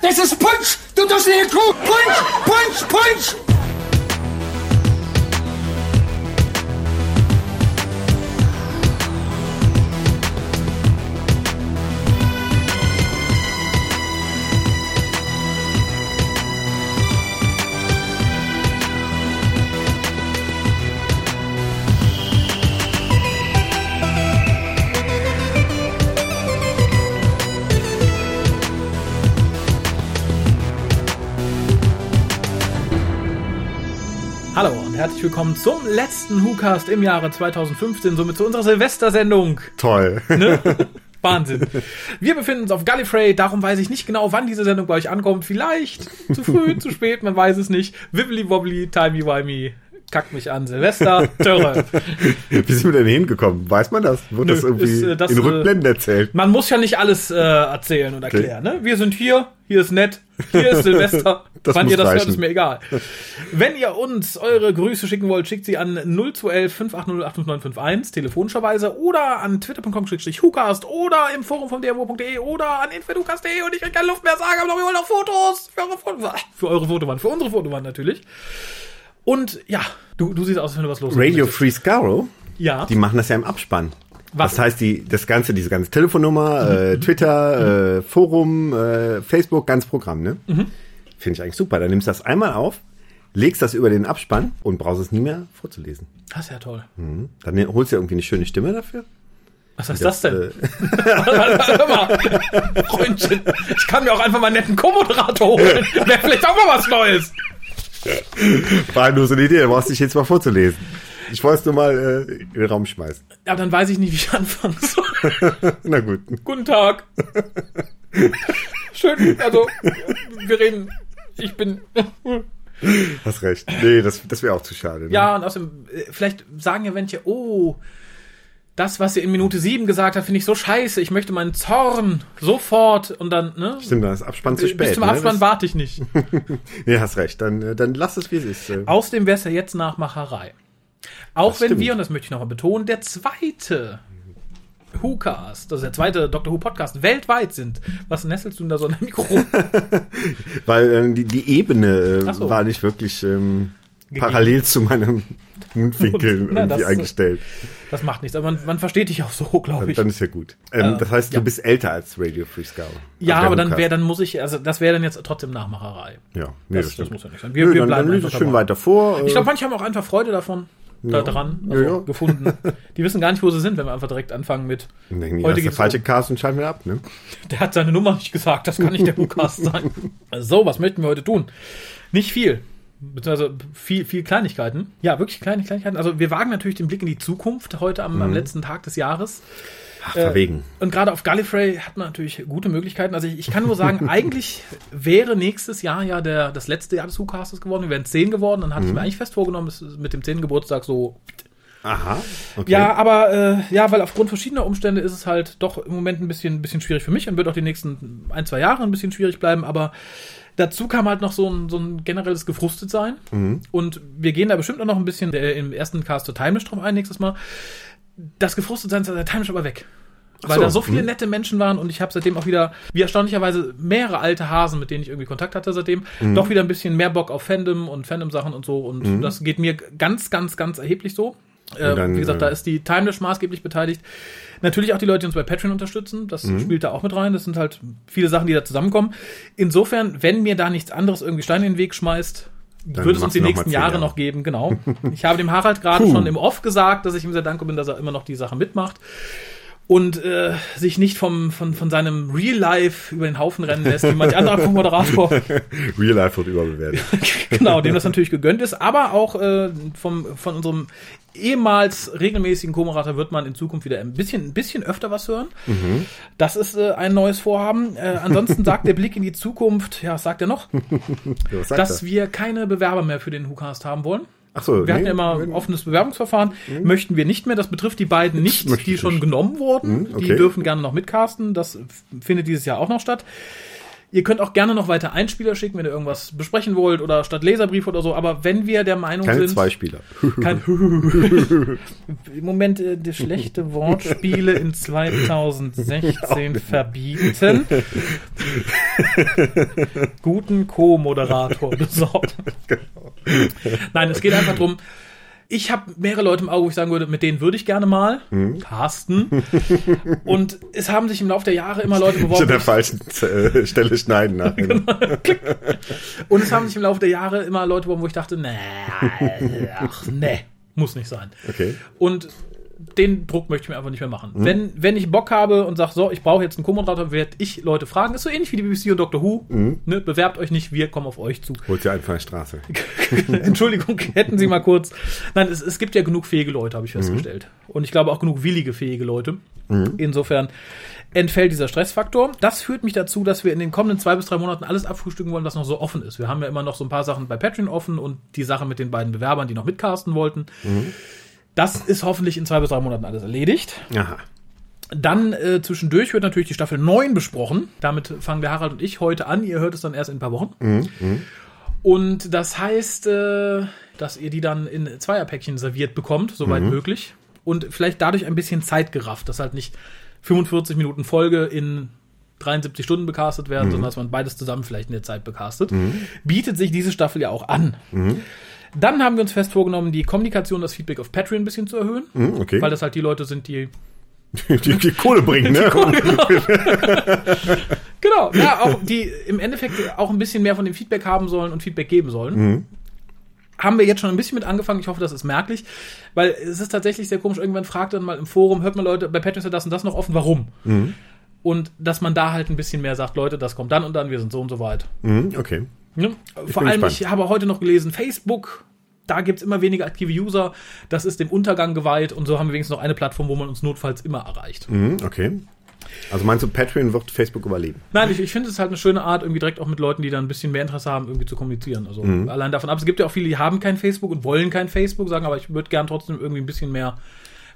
Das ist Punsch! Du darfst nicht gucken! Punch. Herzlich willkommen zum letzten WhoCast im Jahre 2015, somit zu unserer Silvestersendung. Toll. Ne? Wahnsinn. Wir befinden uns auf Gallifrey, darum weiß ich nicht genau, wann diese Sendung bei euch ankommt. Vielleicht zu früh, zu spät, man weiß es nicht. Wibbly wobbly, timey-wimey, kackt mich an. Silvester, Törre. Wie sind wir denn hingekommen? Weiß man das? Wird Nö, das irgendwie ist, äh, das, in äh, Rückblenden erzählt? Man muss ja nicht alles äh, erzählen und erklären. Ne? Wir sind hier, hier ist nett, hier ist Silvester. Das Wann ihr das hört, reichen. ist mir egal. Wenn ihr uns eure Grüße schicken wollt, schickt sie an 0211 580 85951 telefonischerweise oder an twitter.com-hucast oder im Forum von drwo.de oder an infeducast.de und ich krieg keine Luft mehr sagen, aber wir wollen noch Fotos für eure, Foto für eure Fotowand, für unsere Fotowand natürlich. Und ja, du, du siehst aus, als wenn du was los Radio möchtest. Free Scarrow, Ja. die machen das ja im Abspann. Was? Das heißt, die, das ganze, diese ganze Telefonnummer, äh, Twitter, äh, Forum, äh, Facebook, ganz Programm, ne? Mhm. Finde ich eigentlich super. Dann nimmst du das einmal auf, legst das über den Abspann und brauchst es nie mehr vorzulesen. Das ist ja toll. Mhm. Dann holst du irgendwie eine schöne Stimme dafür. Was heißt das, denn? Äh, Hör mal, Freundchen, ich kann mir auch einfach mal einen netten Co-Moderator holen. Wäre vielleicht auch mal was Neues. war nur so eine Idee, da brauchst du dich jetzt mal vorzulesen. Ich wollte es nur mal äh, in den Raum schmeißen. Aber dann weiß ich nicht, wie ich anfangen soll. Na gut. Guten Tag. Schön, also, wir reden, ich bin, Hast recht. Nee, das, das wäre auch zu schade. Ne? ja, und außerdem, äh, vielleicht sagen ja welche, oh, das, was ihr in Minute sieben gesagt habt, finde ich so scheiße, ich möchte meinen Zorn sofort und dann, ne? Stimmt, das ist Abspann zu spät. Bis zum ne? Abspann Das- warte ich nicht. Nee, hast recht. Dann, äh, dann lass es, wie es ist. äh. Außerdem wäre es ja jetzt Nachmacherei. Auch Das wenn stimmt. wir, und das möchte ich nochmal betonen, der zweite WhoCast, also der zweite Doctor Who Podcast weltweit sind. Was nesselst du denn da so in deinem Mikro? Weil äh, die, die Ebene äh, so. war nicht wirklich ähm, Gegeben. parallel zu meinem Mundwinkel Na, das irgendwie ist- eingestellt. Das macht nichts, aber man, man versteht dich auch so, glaube Dann, ich. dann ist ja gut. Ähm, Äh, das heißt, du ja. bist älter als Radio Free Scout. ja, der aber dann wäre, dann muss ich, also das wäre dann jetzt trotzdem Nachmacherei. Ja, nee, das, das, das muss ja nicht sein. Wir, Nö, wir dann, bleiben dann liest einfach schön weiter vor. äh, Ich glaube, manche haben auch einfach Freude davon. Da dran, also Ja, ja. gefunden. Die wissen gar nicht, wo sie sind, wenn wir einfach direkt anfangen mit. dann denken die, Heute das ist der falsche um- Cast und schalten wir ab, ne? Der hat seine Nummer nicht gesagt, das kann nicht der WhoCast sein. So, was möchten wir heute tun? Nicht viel. Beziehungsweise viel, viel Kleinigkeiten. Ja, wirklich kleine Kleinigkeiten. Also wir wagen natürlich den Blick in die Zukunft heute am, Mhm. am letzten Tag des Jahres. Ach, Äh, verwegen. Und gerade auf Gallifrey hat man natürlich gute Möglichkeiten. Also ich, ich kann nur sagen, eigentlich wäre nächstes Jahr ja der, das letzte Jahr des WhoCastes geworden. Wir wären zehn geworden. Dann hatte Mhm. ich mir eigentlich fest vorgenommen, es ist mit dem zehnten Geburtstag so Aha. Okay. ja, aber äh, ja, weil aufgrund verschiedener Umstände ist es halt doch im Moment ein bisschen, ein bisschen schwierig für mich und wird auch die nächsten ein, zwei Jahre ein bisschen schwierig bleiben. Aber dazu kam halt noch so ein, so ein generelles Gefrustetsein. Und wir gehen da bestimmt auch noch ein bisschen äh, im ersten Cast zur Timelash drauf ein nächstes Mal. Das Gefrustetsein ist der Timelash aber weg. Weil so, da so viele mhm. nette Menschen waren und ich habe seitdem auch wieder, wie erstaunlicherweise, mehrere alte Hasen, mit denen ich irgendwie Kontakt hatte seitdem, doch wieder ein bisschen mehr Bock auf Fandom und Fandom-Sachen und so. Und das geht mir ganz, ganz, ganz erheblich so. Äh, dann, wie gesagt, da äh, ist die Timelash maßgeblich beteiligt. Natürlich auch die Leute, die uns bei Patreon unterstützen. Das Mhm. spielt da auch mit rein. Das sind halt viele Sachen, die da zusammenkommen. Insofern, wenn mir da nichts anderes irgendwie Steine in den Weg schmeißt, Dann wird es uns die nächsten Jahre Jahre. noch geben, genau. Ich habe dem Harald gerade schon im Off gesagt, dass ich ihm sehr dankbar bin, dass er immer noch die Sache mitmacht und äh, sich nicht vom, von, von seinem Real Life über den Haufen rennen lässt, wie manch anderer Co-Moderator. Real Life wird überbewertet. genau, dem das natürlich gegönnt ist, aber auch äh, vom, von unserem ehemals regelmäßigen Co-Moderator wird man in Zukunft wieder ein bisschen, ein bisschen öfter was hören. Das ist äh, ein neues Vorhaben. Äh, ansonsten sagt der Blick in die Zukunft, ja, was sagt er noch? Ja, sagt dass er? wir keine Bewerber mehr für den WhoCast haben wollen. Ach so, Wir hatten nee, ja immer nee. offenes Bewerbungsverfahren, möchten wir nicht mehr. Das betrifft die beiden nicht, die schon nicht. genommen wurden. Hm, Die okay. dürfen gerne noch mitcasten. Das findet dieses Jahr auch noch statt. Ihr könnt auch gerne noch weiter Einspieler schicken, wenn ihr irgendwas besprechen wollt oder statt Leserbrief oder so. Aber wenn wir der Meinung Keine sind, Zweispieler. kein im Moment äh, die schlechte Wortspiele in 2016 verbieten, guten Co-Moderator besorgen. Nein, es geht einfach drum. Ich habe mehrere Leute im Auge, wo ich sagen würde, mit denen würde ich gerne mal. Carsten. Und es haben sich im Laufe der Jahre immer Leute Ich an beworben. der falschen äh, Stelle schneiden nachher. Und es haben sich im Laufe der Jahre immer Leute beworben, wo ich dachte, nee, ach nee, muss nicht sein. Okay. Und den Druck möchte ich mir einfach nicht mehr machen. Wenn, wenn ich Bock habe und sage, so, ich brauche jetzt einen Co-Moderator, werde ich Leute fragen. Ist so ähnlich wie die BBC und Doctor Who. Ne, bewerbt euch nicht, wir kommen auf euch zu. Holt sie einfach der Straße. Entschuldigung, hätten Sie mal kurz. Nein, es, es gibt ja genug fähige Leute, habe ich festgestellt. Und ich glaube auch genug willige, fähige Leute. Insofern entfällt dieser Stressfaktor. Das führt mich dazu, dass wir in den kommenden zwei bis drei Monaten alles abfrühstücken wollen, was noch so offen ist. Wir haben ja immer noch so ein paar Sachen bei Patreon offen und die Sache mit den beiden Bewerbern, die noch mitcasten wollten. Das ist hoffentlich in zwei bis drei Monaten alles erledigt. Aha. Dann äh, zwischendurch wird natürlich die Staffel 9 besprochen. Damit fangen der Harald und ich heute an. Ihr hört es dann erst in ein paar Wochen. Und das heißt, äh, dass ihr die dann in Zweierpäckchen serviert bekommt, soweit möglich. Und vielleicht dadurch ein bisschen zeitgerafft, dass halt nicht 45 Minuten Folge in 73 Stunden becastet werden, sondern dass man beides zusammen vielleicht in der Zeit becastet. Bietet sich diese Staffel ja auch an. Dann haben wir uns fest vorgenommen, die Kommunikation, das Feedback auf Patreon ein bisschen zu erhöhen, Hm, okay. weil das halt die Leute sind, die die, die Kohle bringen, ne? Genau, ja, auch die im Endeffekt auch ein bisschen mehr von dem Feedback haben sollen und Feedback geben sollen. Haben wir jetzt schon ein bisschen mit angefangen. Ich hoffe, das ist merklich, weil es ist tatsächlich sehr komisch. Irgendwann fragt dann mal im Forum, hört man Leute, bei Patreon ist ja das und das noch offen, warum? Und dass man da halt ein bisschen mehr sagt, Leute, das kommt dann und dann, wir sind so und so weit. Hm, okay. Ne? Vor allem, gespannt. ich habe heute noch gelesen, Facebook, da gibt's immer weniger aktive User, das ist dem Untergang geweiht und so haben wir wenigstens noch eine Plattform, wo man uns notfalls immer erreicht. Hm, okay. Also meinst du, Patreon wird Facebook überleben? Nein, ich, ich finde es halt eine schöne Art, irgendwie direkt auch mit Leuten, die dann ein bisschen mehr Interesse haben, irgendwie zu kommunizieren. Also Mhm. allein davon ab. Es gibt ja auch viele, die haben kein Facebook und wollen kein Facebook, sagen, aber ich würde gern trotzdem irgendwie ein bisschen mehr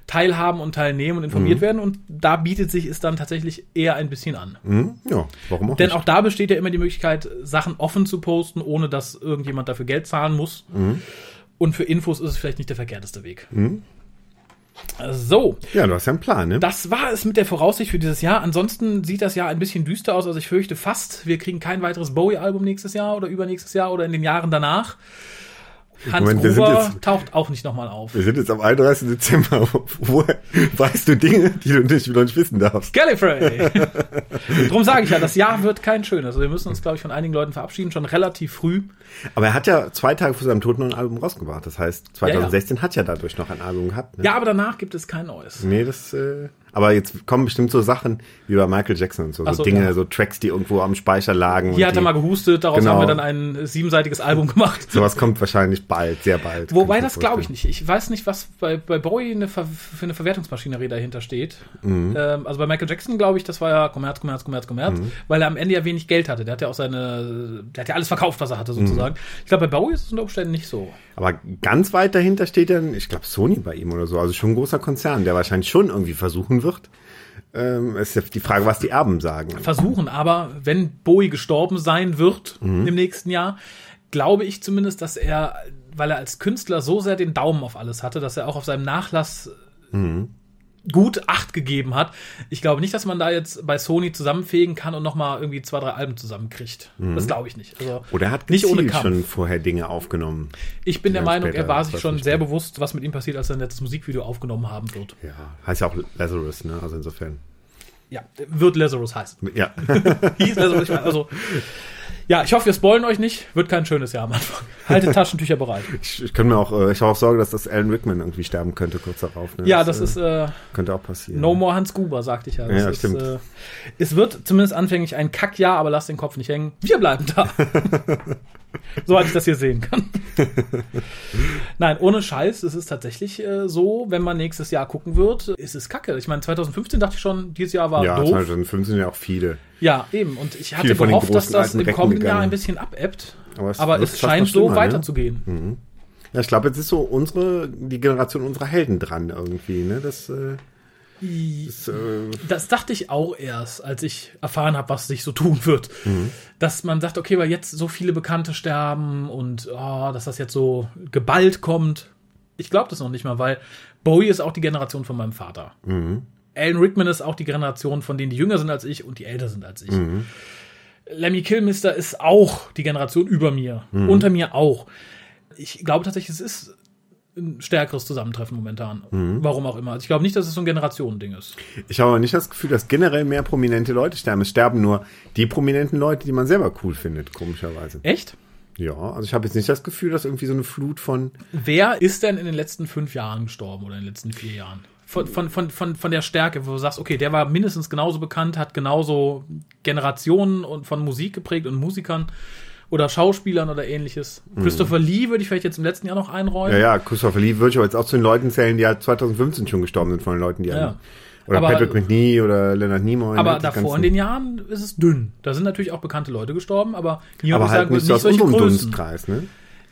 teilhaben und teilnehmen und Mhm. informiert werden. Und da bietet sich es dann tatsächlich eher ein bisschen an. Hm? Ja, warum auch Denn nicht? auch da besteht ja immer die Möglichkeit, Sachen offen zu posten, ohne dass irgendjemand dafür Geld zahlen muss. Mhm. Und für Infos ist es vielleicht nicht der verkehrteste Weg. So, ja, du hast ja einen Plan, ne? das war es mit der Voraussicht für dieses Jahr. Ansonsten sieht das Jahr ein bisschen düster aus. Also ich fürchte fast, wir kriegen kein weiteres Bowie-Album nächstes Jahr oder übernächstes Jahr oder in den Jahren danach. Hans Moment, Gruber jetzt- taucht auch nicht nochmal auf. Wir sind jetzt am 31. Dezember. Woher weißt du Dinge, die du nicht, noch nicht wissen darfst? Gallifrey! Drum sage ich ja, das Jahr wird kein schönes. Also wir müssen uns, glaube ich, von einigen Leuten verabschieden, schon relativ früh. Aber er hat ja zwei Tage vor seinem Tod noch ein Album rausgebracht. Das heißt, 2016 hat ja dadurch noch ein Album gehabt. Ne? Ja, aber danach gibt es kein neues. Nee, das, äh, aber jetzt kommen bestimmt so Sachen wie bei Michael Jackson und so, so so, Dinge, ja. so Tracks, die irgendwo am Speicher lagen. Hier hat er mal gehustet, daraus Genau. haben wir dann ein siebenseitiges Album gemacht. Sowas kommt wahrscheinlich bald, sehr bald. Wobei, das glaube ich nicht. Ich weiß nicht, was bei, bei Bowie eine Ver für eine Verwertungsmaschinerie dahinter steht. Mhm. Ähm, also bei Michael Jackson glaube ich, das war ja Kommerz, Kommerz, Kommerz, Kommerz, Mhm. weil er am Ende ja wenig Geld hatte. Der hat ja auch seine, der hat ja alles verkauft, was er hatte Mhm. sozusagen. Ich glaube, bei Bowie ist es unter Umständen nicht so. Aber ganz weit dahinter steht dann, ich glaube, Sony bei ihm oder so. Also schon ein großer Konzern, der wahrscheinlich schon irgendwie versuchen wird. Ähm, es ist ja die Frage, was die Erben sagen. Versuchen, aber wenn Bowie gestorben sein wird Mhm. im nächsten Jahr, glaube ich zumindest, dass er, weil er als Künstler so sehr den Daumen auf alles hatte, dass er auch auf seinem Nachlass Mhm. Gut Acht gegeben hat. Ich glaube nicht, dass man da jetzt bei Sony zusammenfegen kann und nochmal irgendwie zwei, drei Alben zusammenkriegt. Das glaube ich nicht. Also Oder er hat nicht ohne Kampf. schon vorher Dinge aufgenommen. Ich bin der Meinung, er war sich das schon sehr bewusst, was mit ihm passiert, als er ein nettes Musikvideo aufgenommen haben wird. Ja, heißt ja auch Lazarus, ne? Also insofern. Ja, wird Lazarus heißen. Ja. Hieß Lazarus, ich meine, also ja, ich hoffe, wir spoilen euch nicht. Wird kein schönes Jahr am Anfang. Haltet Taschentücher bereit. Ich, ich kann mir auch, äh, ich habe auch Sorge, dass das Alan Rickman irgendwie sterben könnte kurz darauf. Ne? Ja, das ist äh, könnte auch passieren. No More Hans Gruber, sagte ich ja. Das Ja, ist, stimmt. Äh, es wird zumindest anfänglich ein Kackjahr, aber lasst den Kopf nicht hängen. Wir bleiben da. Soweit ich das hier sehen kann. Nein, ohne Scheiß, es ist tatsächlich äh, so, wenn man nächstes Jahr gucken wird, ist es kacke. Ich meine, 2015 dachte ich schon, dieses Jahr war Ja, doof. 2005 sind ja auch viele. Ja, eben. Und ich hatte gehofft, dass das im kommenden Jahr ein bisschen abebbt. Aber es Aber es scheint so schlimmer, ne? weiterzugehen. Ja, ich glaube, jetzt ist so unsere, die Generation unserer Helden dran irgendwie, ne? Das, äh, Das, äh, Das dachte ich auch erst, als ich erfahren habe, was sich so tun wird. Mhm. Dass man sagt, okay, weil jetzt so viele Bekannte sterben und oh, dass das jetzt so geballt kommt. Ich glaube das noch nicht mal, weil Bowie ist auch die Generation von meinem Vater. Mhm. Alan Rickman ist auch die Generation von denen, die jünger sind als ich und die älter sind als ich. Mhm. Lemmy Kilmister ist auch die Generation über mir, Mhm. unter mir auch. Ich glaube tatsächlich, es ist ein stärkeres Zusammentreffen momentan. Mhm. Warum auch immer. Also ich glaube nicht, dass es so ein Generationending ist. ich habe aber nicht das Gefühl, dass generell mehr prominente Leute sterben. Es sterben nur die prominenten Leute, die man selber cool findet, komischerweise. Echt? Ja, also ich habe jetzt nicht das Gefühl, dass irgendwie so eine Flut von. Wer ist denn in den letzten fünf Jahren gestorben oder in den letzten vier Jahren? Von, von, von, von, von der Stärke, wo du sagst, okay, der war mindestens genauso bekannt, hat genauso Generationen und von Musik geprägt und Musikern oder Schauspielern oder ähnliches. Christopher Lee würde ich vielleicht jetzt im letzten Jahr noch einräumen. Mhm. Ja, ja, Christopher Lee würde ich aber jetzt auch zu den Leuten zählen, die halt 2015 schon gestorben sind, von den Leuten, die Ja. einen- Oder Aber- Patrick McNee oder Leonard Nimoy. Aber ne, die davor in den Jahren ist es dünn. Da sind natürlich auch bekannte Leute gestorben, aber niemand Aber würde halt sagen, nicht so aus solche Größen. Dunstkreis, ne?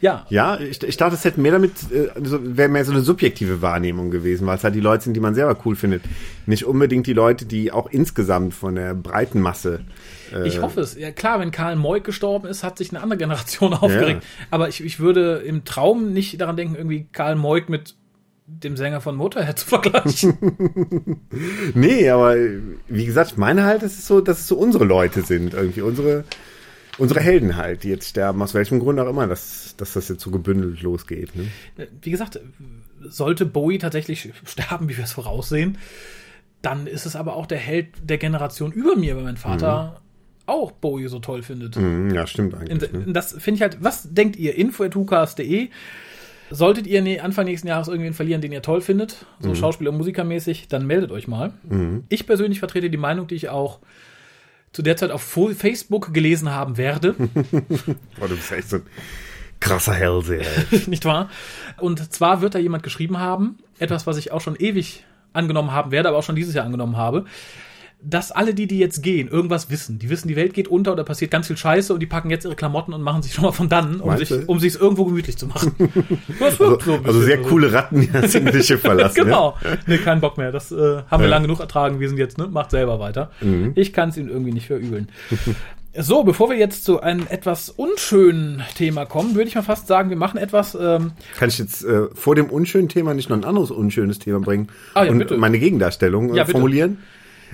Ja, Ja, ich, ich dachte, es hätte mehr damit, äh, so, wäre mehr so eine subjektive Wahrnehmung gewesen, weil es halt die Leute sind, die man selber cool findet. Nicht unbedingt die Leute, die auch insgesamt von der breiten Masse. Äh, Ich hoffe es. Ja, klar, wenn Karl Moik gestorben ist, hat sich eine andere Generation aufgeregt. Aber ich, ich würde im Traum nicht daran denken, irgendwie Karl Moik mit dem Sänger von Motorhead zu vergleichen. Nee, aber äh, wie gesagt, ich meine halt, es so, dass es so unsere Leute sind, irgendwie unsere, unsere Helden halt, die jetzt sterben, aus welchem Grund auch immer, dass, dass das jetzt so gebündelt losgeht. Ne? Wie gesagt, sollte Bowie tatsächlich sterben, wie wir es voraussehen, dann ist es aber auch der Held der Generation über mir, weil mein Vater auch Bowie so toll findet. Mhm, ja, stimmt eigentlich. In- ne? Das finde ich halt, was denkt ihr? info.hukas.de Solltet ihr ne- Anfang nächsten Jahres irgendwen verlieren, den ihr toll findet, so Mhm. Schauspieler- und Musikermäßig, dann meldet euch mal. Ich persönlich vertrete die Meinung, die ich auch zu der Zeit auf Facebook gelesen haben werde, Boah, du bist echt so ein krasser Hellseher. nicht wahr? Und zwar wird da jemand geschrieben haben, etwas, was ich auch schon ewig angenommen haben werde, aber auch schon dieses Jahr angenommen habe, dass alle die, die jetzt gehen, irgendwas wissen. Die wissen, die Welt geht unter oder passiert ganz viel Scheiße und die packen jetzt ihre Klamotten und machen sich schon mal von dann, um Meinst sich, um sich irgendwo gemütlich zu machen. Das Also, so also sehr coole Ratten, die das Englische verlassen. Genau. Nee, kein Bock mehr. Das äh, haben wir Ja. lang genug ertragen. Wir sind jetzt, ne? Macht selber weiter. Mhm. Ich kann es ihm irgendwie nicht verübeln. So, bevor wir jetzt zu einem etwas unschönen Thema kommen, würde ich mal fast sagen, wir machen etwas, ähm, Ja? Kann ich jetzt äh, vor dem unschönen Thema nicht noch ein anderes unschönes Thema bringen Ah, ja, und bitte. meine Gegendarstellung äh, Ja, formulieren?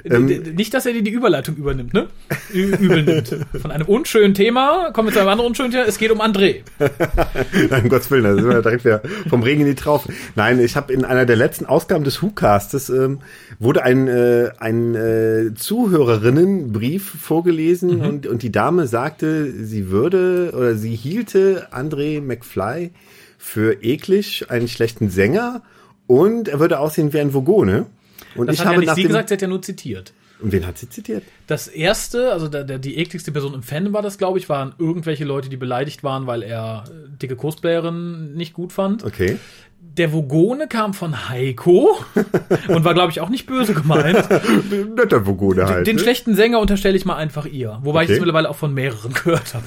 D- d- nicht, dass er dir die Überleitung übernimmt, ne? Übel nimmt. Von einem unschönen Thema kommen wir zu einem anderen unschönen Thema. Es geht um André. Nein, um Gottes Willen, da sind wir direkt wieder vom Regen in die Traufe. Nein, ich habe in einer der letzten Ausgaben des WhoCastes ähm, wurde ein, äh, ein äh, Zuhörerinnenbrief vorgelesen und, und die Dame sagte, sie würde oder sie hielte André McFly für eklig, einen schlechten Sänger und er würde aussehen wie ein Vogone. Und Das ich hat habe ja nicht sie gesagt, sie hat ja nur zitiert. Und wen hat sie zitiert? Das erste, also der, der, die ekligste Person im Fan war das, glaube ich, waren irgendwelche Leute, die beleidigt waren, weil er äh, dicke Cosplayerin nicht gut fand. Okay. Der Vogone kam von Heiko und war, glaube ich, auch nicht böse gemeint. Netter Vogone halt. Den ne? schlechten Sänger unterstelle ich mal einfach ihr. Wobei ich Okay. es mittlerweile auch von mehreren gehört habe.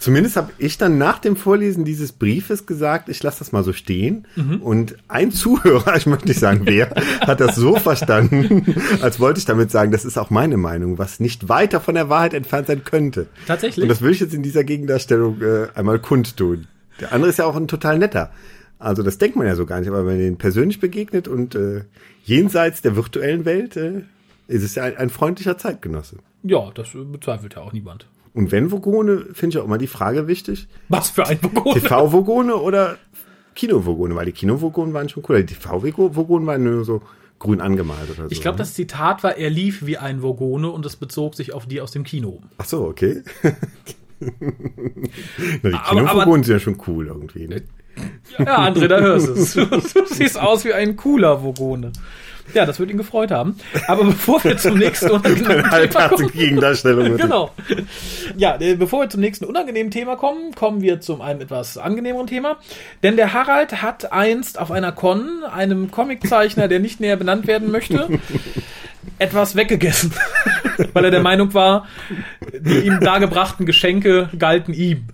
Zumindest habe ich dann nach dem Vorlesen dieses Briefes gesagt, ich lasse das mal so stehen. Und ein Zuhörer, ich möchte nicht sagen wer, hat das so verstanden, als wollte ich damit sagen, das ist auch meine Meinung, was nicht weiter von der Wahrheit entfernt sein könnte. Tatsächlich? Und das will ich jetzt in dieser Gegendarstellung äh, einmal kundtun. Der andere ist ja auch ein total netter. Also das denkt man ja so gar nicht, aber wenn man den persönlich begegnet und äh, jenseits der virtuellen Welt äh, ist es ja ein, ein freundlicher Zeitgenosse. Ja, das bezweifelt ja auch niemand. Und wenn Vogone, finde ich auch immer die Frage wichtig, Was für ein Vogone. TV-Vogone oder Kino-Vogone? Weil die Kino-Vogone waren schon cool. Die TV-Vogone waren nur so grün angemalt oder so. Ich glaube, ne? das Zitat war, er lief wie ein Vogone und es bezog sich auf die aus dem Kino. Ach so, okay. Na, die Kino-Vogone sind ja schon cool irgendwie. Ne? Ja, André, da hörst du es. Du siehst aus wie ein cooler Vogone. Ja, das wird ihn gefreut haben. Aber bevor wir zum nächsten unangenehmen Thema kommen. Gegendarstellung. Genau. Ja, äh, bevor wir zum nächsten unangenehmen Thema kommen, kommen wir zu einem etwas angenehmeren Thema. Denn der Harald hat einst auf einer Con einem Comiczeichner, der nicht näher benannt werden möchte, etwas weggegessen. Weil er der Meinung war, die ihm dargebrachten Geschenke galten ihm.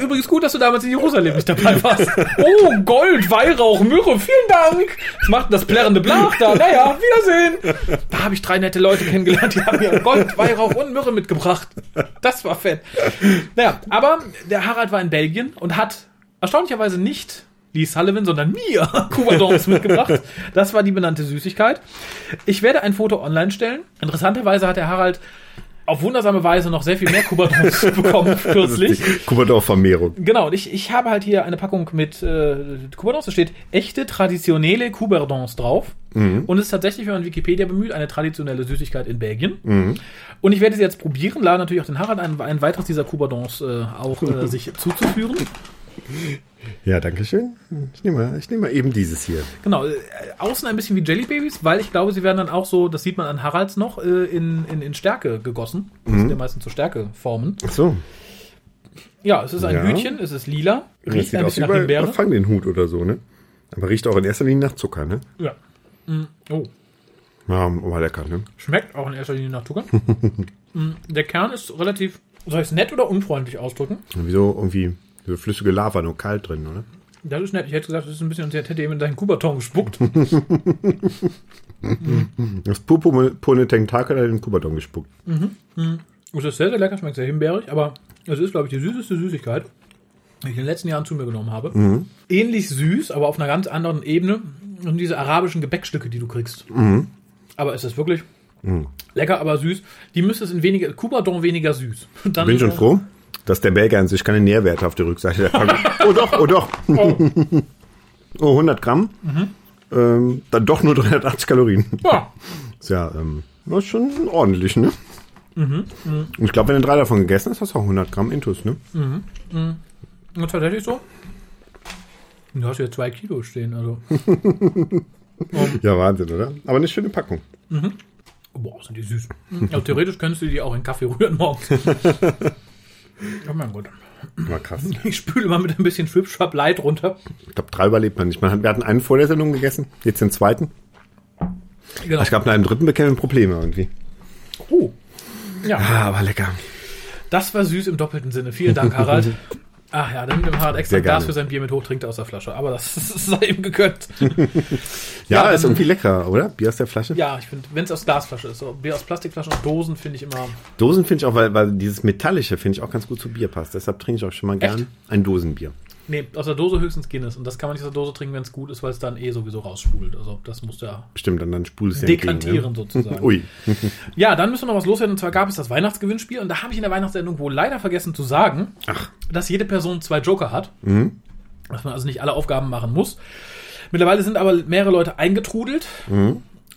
Übrigens gut, dass du damals in Jerusalem nicht dabei warst. Oh, Gold, Weihrauch, Myrrhe, vielen Dank. Was macht denn das plärrende Blach da? Naja, Wiedersehen. Da habe ich drei nette Leute kennengelernt, die haben mir Gold, Weihrauch und Myrrhe mitgebracht. Das war fett. Naja, aber der Harald war in Belgien und hat erstaunlicherweise nicht Lee Sullivan, sondern mir Coupardons mitgebracht. Das war die benannte Süßigkeit. Ich werde ein Foto online stellen. Interessanterweise hat der Harald auf wundersame Weise noch sehr viel mehr Coupardons bekommen kürzlich. Kubador-Vermehrung. Genau, ich, ich habe halt hier eine Packung mit äh, Coupardons. Da steht echte traditionelle Coupardons drauf. Und es ist tatsächlich, wenn man Wikipedia bemüht, eine traditionelle Süßigkeit in Belgien. Und ich werde sie jetzt probieren, lade natürlich auch den Harald ein, ein weiteres dieser Coupardons äh, auch äh, sich zuzuführen. Ja, danke schön. Ich nehme mal, ich nehme mal eben dieses hier. Genau, äh, außen ein bisschen wie Jelly Babies, weil ich glaube, sie werden dann auch so, das sieht man an Haralds noch, äh, in, in, in Stärke gegossen. Das sind ja meistens so Stärkeformen. Ach so. Ja, es ist ein Ja. Hütchen, es ist lila, riecht ein bisschen nach bei, Himbeere. Fang den Hut oder so, ne? Aber riecht auch in erster Linie nach Zucker, ne? Ja. Mm, Oh, Ja, aber lecker, ne? schmeckt auch in erster Linie nach Zucker. Mm, Der Kern ist relativ, soll ich es nett oder unfreundlich ausdrücken? Wieso irgendwie so flüssige Lava, nur kalt drin, oder? Das ist nett. Ich hätte gesagt, das ist ein bisschen, als hätte jemand in deinen Kubaton gespuckt. Das purpurne Tentakel hat in den Kubaton gespuckt. Es ist sehr, sehr lecker, schmeckt sehr himbeerig, aber es ist, glaube ich, die süßeste Süßigkeit, die ich in den letzten Jahren zu mir genommen habe. Ähnlich süß, aber auf einer ganz anderen Ebene. Und diese arabischen Gebäckstücke, die du kriegst. Aber es ist wirklich lecker, aber süß. Die müsste es in weniger, Kubadon weniger süß. Dann, Bin schon froh, dass der Belgier an sich keine Nährwerte auf der Rückseite der Packung. oh doch, oh doch. Oh, 100 Gramm. Ähm, dann doch nur 380 Kalorien. Ja, Ist ja, ähm, das ist schon ordentlich, ne? Und ich glaube, wenn du drei davon gegessen hast, hast du auch 100 Gramm Intus, ne? und tatsächlich so. Du hast hier zwei Kilo stehen, also. Ja, Wahnsinn, oder? Aber eine schöne Packung. Boah, sind die süß. Also theoretisch könntest du die auch in Kaffee rühren morgens. Oh mein Gott. War krass. Ich spüle mal mit ein bisschen Schwipschwapp Light runter. Ich glaube, drei überlebt man nicht. Man hat, wir hatten einen vor der Sendung gegessen, jetzt den zweiten. Genau. Ich glaube, nach dem dritten bekämen Probleme irgendwie. Oh. Ja, Ah, aber lecker. das war süß im doppelten Sinne. Vielen Dank, Harald. Ach ja, dann dem Harald extra gerne. für sein Bier mit hoch trinkt aus der Flasche. Aber das, das sei ihm gegönnt. Ja, Ja, ist ähm, irgendwie lecker, oder? Bier aus der Flasche. Ja, ich finde, wenn es aus Glasflasche ist, so Bier aus Plastikflaschen und Dosen finde ich immer. Dosen finde ich auch, weil, weil dieses Metallische finde ich auch ganz gut zu Bier passt. Deshalb trinke ich auch schon mal gern Echt? ein Dosenbier. Nee, aus der Dose höchstens Guinness. Und das kann man nicht aus der Dose trinken, wenn es gut ist, weil es dann eh sowieso rausspult. Also das musst du ja Bestimmt, und dann spulst du dekantieren entgegen, sozusagen. ne? Ui. Ja, dann müssen wir noch was loswerden. Und zwar gab es das Weihnachtsgewinnspiel. Und da habe ich in der Weihnachtssendung wohl leider vergessen zu sagen, Ach. dass jede Person zwei Joker hat. Dass man also nicht alle Aufgaben machen muss. Mittlerweile sind aber mehrere Leute eingetrudelt.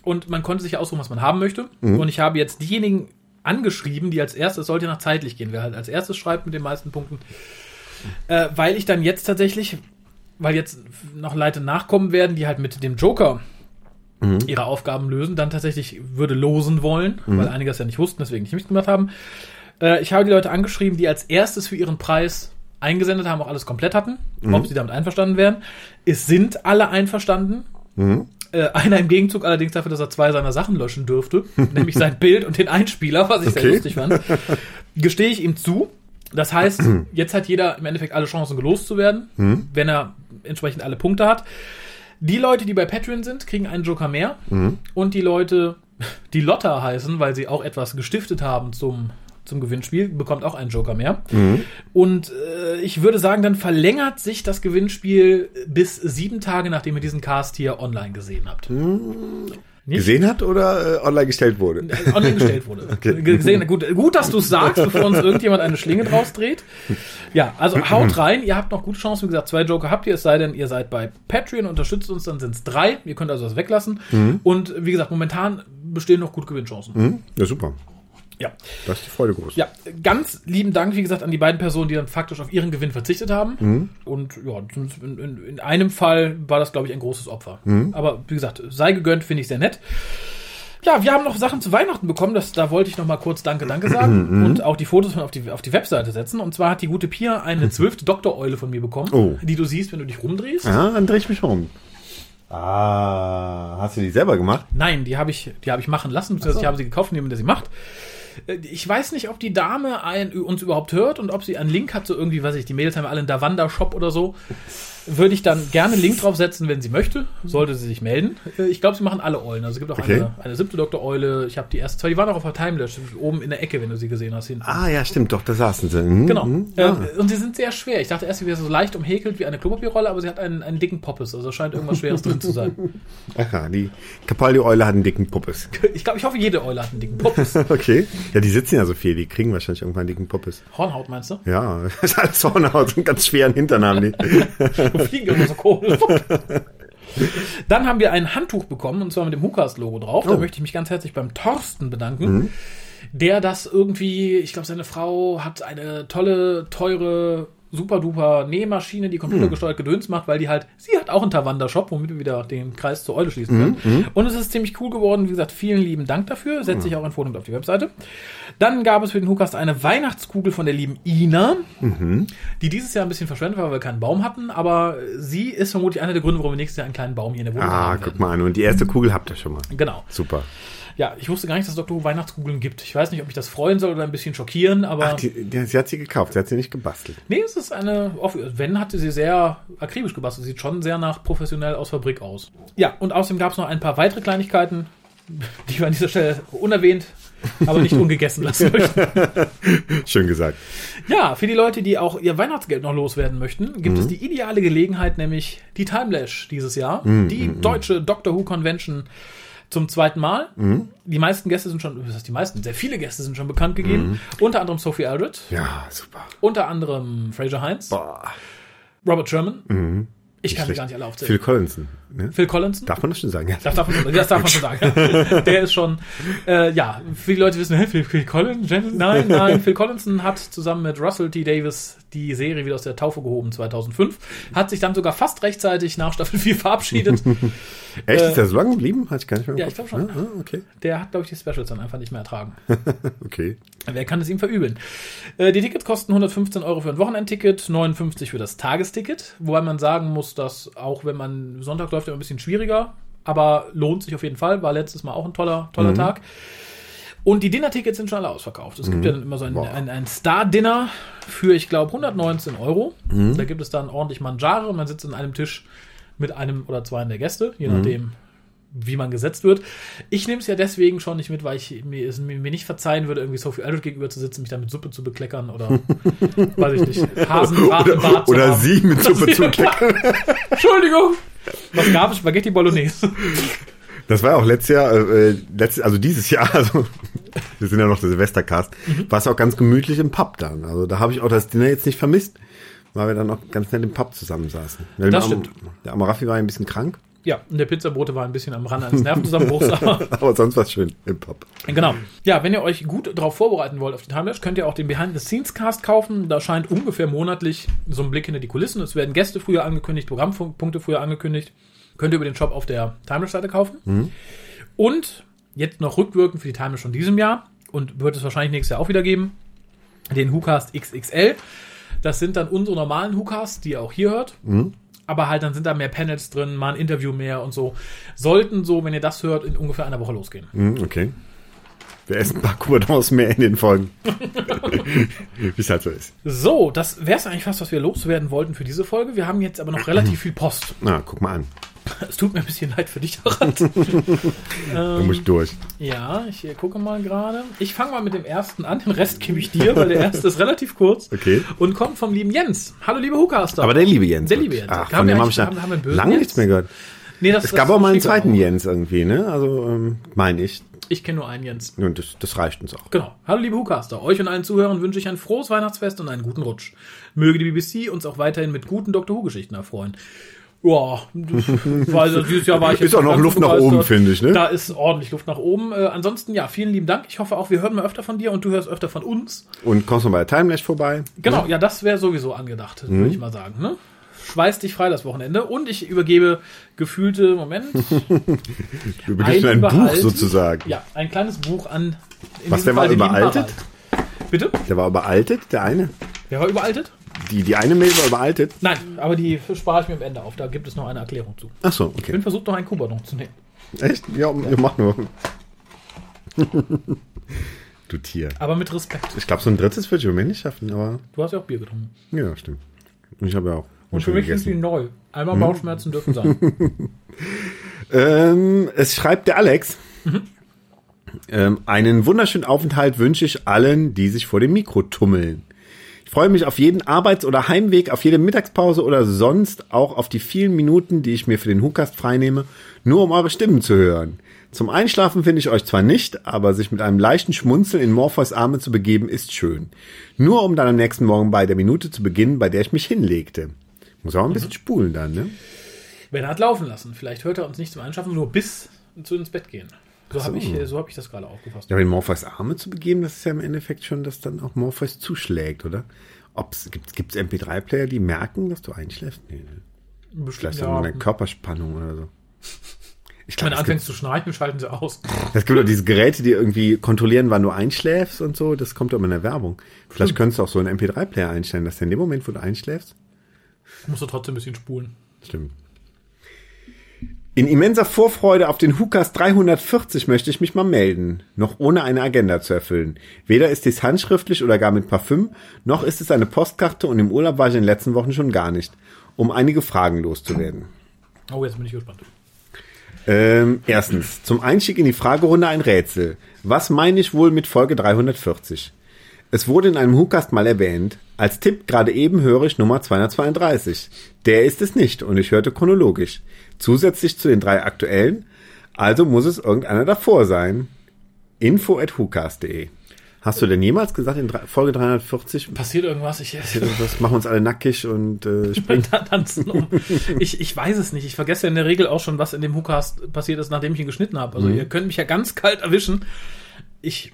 Und man konnte sich aussuchen, was man haben möchte. Und ich habe jetzt diejenigen angeschrieben, die als erstes, es sollte nach zeitlich gehen, wer halt als erstes schreibt mit den meisten Punkten. Äh, weil ich dann jetzt tatsächlich, weil jetzt noch Leute nachkommen werden, die halt mit dem Joker ihre Aufgaben lösen, dann tatsächlich würde losen wollen, weil einige es ja nicht wussten, deswegen nicht mitgemacht haben. Äh, ich habe die Leute angeschrieben, die als erstes für ihren Preis eingesendet haben, auch alles komplett hatten, ob sie damit einverstanden wären. Es sind alle einverstanden. Äh, einer im Gegenzug allerdings dafür, dass er zwei seiner Sachen löschen dürfte, nämlich sein Bild und den Einspieler, was ich sehr Okay. lustig fand. Gestehe ich ihm zu. Das heißt, jetzt hat jeder im Endeffekt alle Chancen gelost zu werden, wenn er entsprechend alle Punkte hat. Die Leute, die bei Patreon sind, kriegen einen Joker mehr. Und die Leute, die Lotta heißen, weil sie auch etwas gestiftet haben zum, zum Gewinnspiel, bekommt auch einen Joker mehr. Und äh, ich würde sagen, dann verlängert sich das Gewinnspiel bis sieben Tage, nachdem ihr diesen Cast hier online gesehen habt. Nicht? Gesehen hat oder äh, online gestellt wurde? Äh, online gestellt wurde. Gesehen, gut, gut, dass du es sagst, bevor uns irgendjemand eine Schlinge draus dreht. Ja, also haut rein. Ihr habt noch gute Chancen. Wie gesagt, zwei Joker habt ihr, es sei denn, ihr seid bei Patreon, unterstützt uns, dann sind es drei. Ihr könnt also das weglassen. Und wie gesagt, momentan bestehen noch gute Gewinnchancen. Hm? Ja, super. Ja. Da ist die Freude groß. Ja, ganz lieben Dank, wie gesagt, an die beiden Personen, die dann faktisch auf ihren Gewinn verzichtet haben. Und ja, in, in, in einem Fall war das, glaube ich, ein großes Opfer. Aber wie gesagt, sei gegönnt, finde ich sehr nett. Ja, wir haben noch Sachen zu Weihnachten bekommen. Das, da wollte ich noch mal kurz Danke, Danke sagen und auch die Fotos von auf die, auf die Webseite setzen. Und zwar hat die gute Pia eine zwölfte Doktoreule von mir bekommen, Oh. die du siehst, wenn du dich rumdrehst. Ah, dann dreh ich mich um. Ah, hast du die selber gemacht? Nein, die habe ich, die habe ich machen lassen, beziehungsweise ich habe sie gekauft, indem der sie macht. Äh, Ich weiß nicht, ob die Dame ein, uns überhaupt hört und ob sie einen Link hat, so irgendwie, weiß ich, die Mädels haben alle einen Davanda-Shop oder so. Würde ich dann gerne einen Link draufsetzen, wenn sie möchte. Sollte sie sich melden. Äh, Ich glaube, sie machen alle Eulen. Also es gibt auch Okay. eine, eine siebte Dr. Eule. Ich habe die ersten zwei, die waren auch auf der Timelash, oben in der Ecke, wenn du sie gesehen hast. Hinten. Ah, ja, stimmt, doch, da saßen sie. Hm, Genau. hm, Ähm, ah. Und sie sind sehr schwer. Ich dachte erst, sie wäre so leicht umhäkelt wie eine Klopapierrolle, aber sie hat einen, einen dicken Poppes. Also scheint irgendwas Schweres drin zu sein. Aha, die Capaldi-Eule hat einen dicken Puppes. Ich glaube, ich hoffe, jede Eule hat einen dicken Poppes. Okay. Ja, die sitzen ja so viel, die kriegen wahrscheinlich irgendwann einen dicken Puppes. Hornhaut meinst du? Ja, das ist alles Hornhaut und ganz schweren Hintern haben die. Fliegen immer so komisch. Dann haben wir ein Handtuch bekommen, und zwar mit dem Hukas-Logo drauf. Da Oh. möchte ich mich ganz herzlich beim Thorsten bedanken, der das irgendwie, ich glaube, seine Frau hat eine tolle, teure, super duper Nähmaschine, die computergesteuert Gedöns macht, weil die halt, sie hat auch einen Tawanda-Shop, womit wir wieder den Kreis zur Eule schließen können. Und es ist ziemlich cool geworden. Wie gesagt, vielen lieben Dank dafür. Setze ich auch ein Foto mit auf die Webseite. Dann gab es für den Hukast eine Weihnachtskugel von der lieben Ina, die dieses Jahr ein bisschen verschwendet war, weil wir keinen Baum hatten. Aber sie ist vermutlich einer der Gründe, warum wir nächstes Jahr einen kleinen Baum hier in der Wohnung Ah, haben guck werden. mal an. Und die erste Kugel habt ihr schon mal. Genau. Super. Ja, ich wusste gar nicht, dass es Dr. Who Weihnachtskugeln gibt. Ich weiß nicht, ob mich das freuen soll oder ein bisschen schockieren, aber Ach, die, die, sie hat sie gekauft, sie hat sie nicht gebastelt. nee, es ist eine, wenn hatte sie sehr akribisch gebastelt. Sieht schon sehr nach professionell aus Fabrik aus. Ja, und außerdem gab es noch ein paar weitere Kleinigkeiten, die wir an dieser Stelle unerwähnt, aber nicht ungegessen lassen möchten. Schön gesagt. Ja, für die Leute, die auch ihr Weihnachtsgeld noch loswerden möchten, gibt es die ideale Gelegenheit, nämlich die Timelash dieses Jahr, die deutsche Doctor Who Convention zum zweiten Mal. Die meisten Gäste sind schon, was heißt die meisten? Sehr viele Gäste sind schon bekannt gegeben. Unter anderem Sophie Aldred, Ja, super. unter anderem Fraser Heinz, Boah. Robert Sherman. Ich kann sie gar nicht alle aufzählen. Phil Collinson. Ne? Phil Collinson. Darf man das schon sagen? Ja. Das darf man, schon- das darf man schon sagen. Der ist schon, äh, ja, viele Leute wissen, hä, Phil, Phil Collins? Nein, nein, Phil Collinson hat zusammen mit Russell T. Davis die Serie wieder aus der Taufe gehoben 2005, hat sich dann sogar fast rechtzeitig nach Staffel 4 verabschiedet. Echt? ist der so lange geblieben? Hatte ich gar nicht mehr ja, ich Kopf. glaub schon. Ah, okay. Der hat, glaube ich, die Specials dann einfach nicht mehr ertragen. Okay. Wer kann es ihm verübeln? Äh, die Tickets kosten 115 Euro für ein Wochenendticket, 59 für das Tagesticket, wobei man sagen muss, dass auch wenn man Sonntag läuft, immer ein bisschen schwieriger, aber lohnt sich auf jeden Fall, war letztes Mal auch ein toller, toller Tag. Und die Dinner-Tickets sind schon alle ausverkauft. Es gibt ja dann immer so ein, ein, ein Star-Dinner für, ich glaube, 119 Euro. Da gibt es dann ordentlich Mangiare. Man sitzt an einem Tisch mit einem oder zwei der Gäste, je nachdem, wie man gesetzt wird. Ich nehme es ja deswegen schon nicht mit, weil ich mir, es mir nicht verzeihen würde, irgendwie Sophie Aldred gegenüber zu sitzen, mich da mit Suppe zu bekleckern oder weiß ich nicht, Hasenbratenbart zu Oder haben. sie mit Suppe zu Entschuldigung. Was gab es? Spaghetti Bolognese. Das war ja auch letztes Jahr, äh, letztes, also dieses Jahr, also wir sind ja noch der Silvestercast, Mhm. war es auch ganz gemütlich im Pub dann. Also da habe ich auch das Dinner jetzt nicht vermisst, weil wir dann auch ganz nett im Pub zusammensaßen. Das der Am- stimmt. Der Amaraffi war ein bisschen krank, Ja, und der Pizzabote war ein bisschen am Rand eines Nervenzusammenbruchs, aber aber sonst war es schön im Pub. Genau. Ja, wenn ihr euch gut darauf vorbereiten wollt auf die Timelash, könnt ihr auch den Behind-the-Scenes-Cast kaufen. Da scheint ungefähr monatlich so ein Blick hinter die Kulissen. Es werden Gäste früher angekündigt, Programmpunkte früher angekündigt. Könnt ihr über den Shop auf der Timelash-Seite kaufen. Und jetzt noch rückwirkend für die Timelash von diesem Jahr und wird es wahrscheinlich nächstes Jahr auch wieder geben, den WhoCast XXL. Das sind dann unsere normalen WhoCasts, die ihr auch hier hört. Aber halt, dann sind da mehr Panels drin, mal ein Interview mehr und so. Sollten so, wenn ihr das hört, in ungefähr einer Woche losgehen. Hm, okay. Wir essen ein paar Coupons mehr in den Folgen. Wie es halt so ist. So, das wäre es eigentlich fast, was wir loswerden wollten für diese Folge. Wir haben jetzt aber noch relativ viel Post. Na, guck mal an. Es tut mir ein bisschen leid für dich, Harald. Da muss ich durch. Ja, ich gucke mal gerade. Ich fange mal mit dem ersten an. Den Rest gebe ich dir, weil der erste ist relativ kurz. Okay. Und kommt vom lieben Jens. Hallo, liebe Hucaster. Aber der liebe Jens. Der liebe Jens. Ach, Haben von wir dem habe ich haben- haben wir da lange nichts mehr gehört. Nee, das, Es das gab auch mal einen zweiten auch. Jens irgendwie, ne? Also, ähm, meine ich. Ich kenne nur einen Jens. Und das, das reicht uns auch. Genau. Hallo liebe Hucaster. Euch und allen Zuhörern wünsche ich ein frohes Weihnachtsfest und einen guten Rutsch. Möge die BBC uns auch weiterhin mit guten Doctor Who-Geschichten erfreuen. Ja, weil also dieses Jahr war ich Ist auch noch Luft nach oben, finde ich, ne? Da ist ordentlich Luft nach oben. Äh, ansonsten, ja, vielen lieben Dank. Ich hoffe auch, wir hören mal öfter von dir und du hörst öfter von uns. Und kommst du bei der Timelash vorbei? Genau, ja, das wäre sowieso angedacht, Mhm. würde ich mal sagen. Ne? Schweiß dich frei das Wochenende und ich übergebe gefühlte, Moment, Du begibst mir ein Buch sozusagen. ja, ein kleines Buch an. Was, der war den lieben überaltet? Bitte? Der war überaltet, der eine. Wer war überaltet? Die, die eine Mail war überaltet. Nein, aber die spare ich mir am Ende auf. Da gibt es noch eine Erklärung zu. Ach so, Ich okay. bin versucht, noch einen Kuba noch zu nehmen. Echt? Ja, ja mach nur. du Tier. Aber mit Respekt. Ich glaube, so ein drittes würde ich im Moment nicht schaffen, aber Du hast ja auch Bier getrunken. ja, stimmt. Und ich habe ja auch. Und für mich gegessen. die neu. Einmal Mhm. Bauchschmerzen dürfen sein. Ähm, es schreibt der Alex. Ähm, einen wunderschönen Aufenthalt wünsche ich allen, die sich vor dem Mikro tummeln. Ich freue mich auf jeden Arbeits- oder Heimweg, auf jede Mittagspause oder sonst auch auf die vielen Minuten, die ich mir für den Hukast freinehme, nur um eure Stimmen zu hören. Zum Einschlafen finde ich euch zwar nicht, aber sich mit einem leichten Schmunzeln in Morpheus Arme zu begeben, ist schön. Nur um dann am nächsten Morgen bei der Minute zu beginnen, bei der ich mich hinlegte. Muss auch ein bisschen spulen dann, ne? Ben hat laufen lassen. Vielleicht hört er uns nicht zum Einschaffen, nur bis zu ins Bett gehen. So habe ich, so hab ich das gerade aufgefasst. Ja, in Morpheus Arme zu begeben, das ist ja im Endeffekt schon, dass dann auch Morpheus zuschlägt, oder? Ob's, gibt gibt's MP3-Player, die merken, dass du einschläfst? Nee, ne. Bestimmt, vielleicht ja, eine Körperspannung oder so. Ich wenn glaube, du es, anfängst zu schnarchen, schalten sie aus. es gibt auch diese Geräte, die irgendwie kontrollieren, wann du einschläfst und so. Das kommt doch immer in der Werbung. Vielleicht könntest du auch so einen MP3-Player einstellen, dass der in dem Moment, wo du einschläfst, Musst du trotzdem ein bisschen spulen. Stimmt. In immenser Vorfreude auf den Hukas 340 möchte ich mich mal melden, noch ohne eine Agenda zu erfüllen. Weder ist dies handschriftlich oder gar mit Parfüm, noch ist es eine Postkarte und im Urlaub war ich in den letzten Wochen schon gar nicht, um einige Fragen loszuwerden. Oh, jetzt bin ich gespannt. Ähm, erstens, zum Einstieg in die Fragerunde ein Rätsel. Was meine ich wohl mit Folge 340? Es wurde in einem Hookast mal erwähnt. Als Tipp gerade eben höre ich Nummer 232. Der ist es nicht und ich hörte chronologisch. Zusätzlich zu den drei aktuellen. Also muss es irgendeiner davor sein. Info at hookast.de. Hast du denn jemals gesagt in Folge 340? Passiert irgendwas? Ich, Das machen wir uns alle nackig und äh, springen. tanzen um. Ich, ich weiß es nicht. Ich vergesse ja in der Regel auch schon, was in dem Hookast passiert ist, nachdem ich ihn geschnitten habe. Mhm. Also ihr könnt mich ja ganz kalt erwischen. Ich,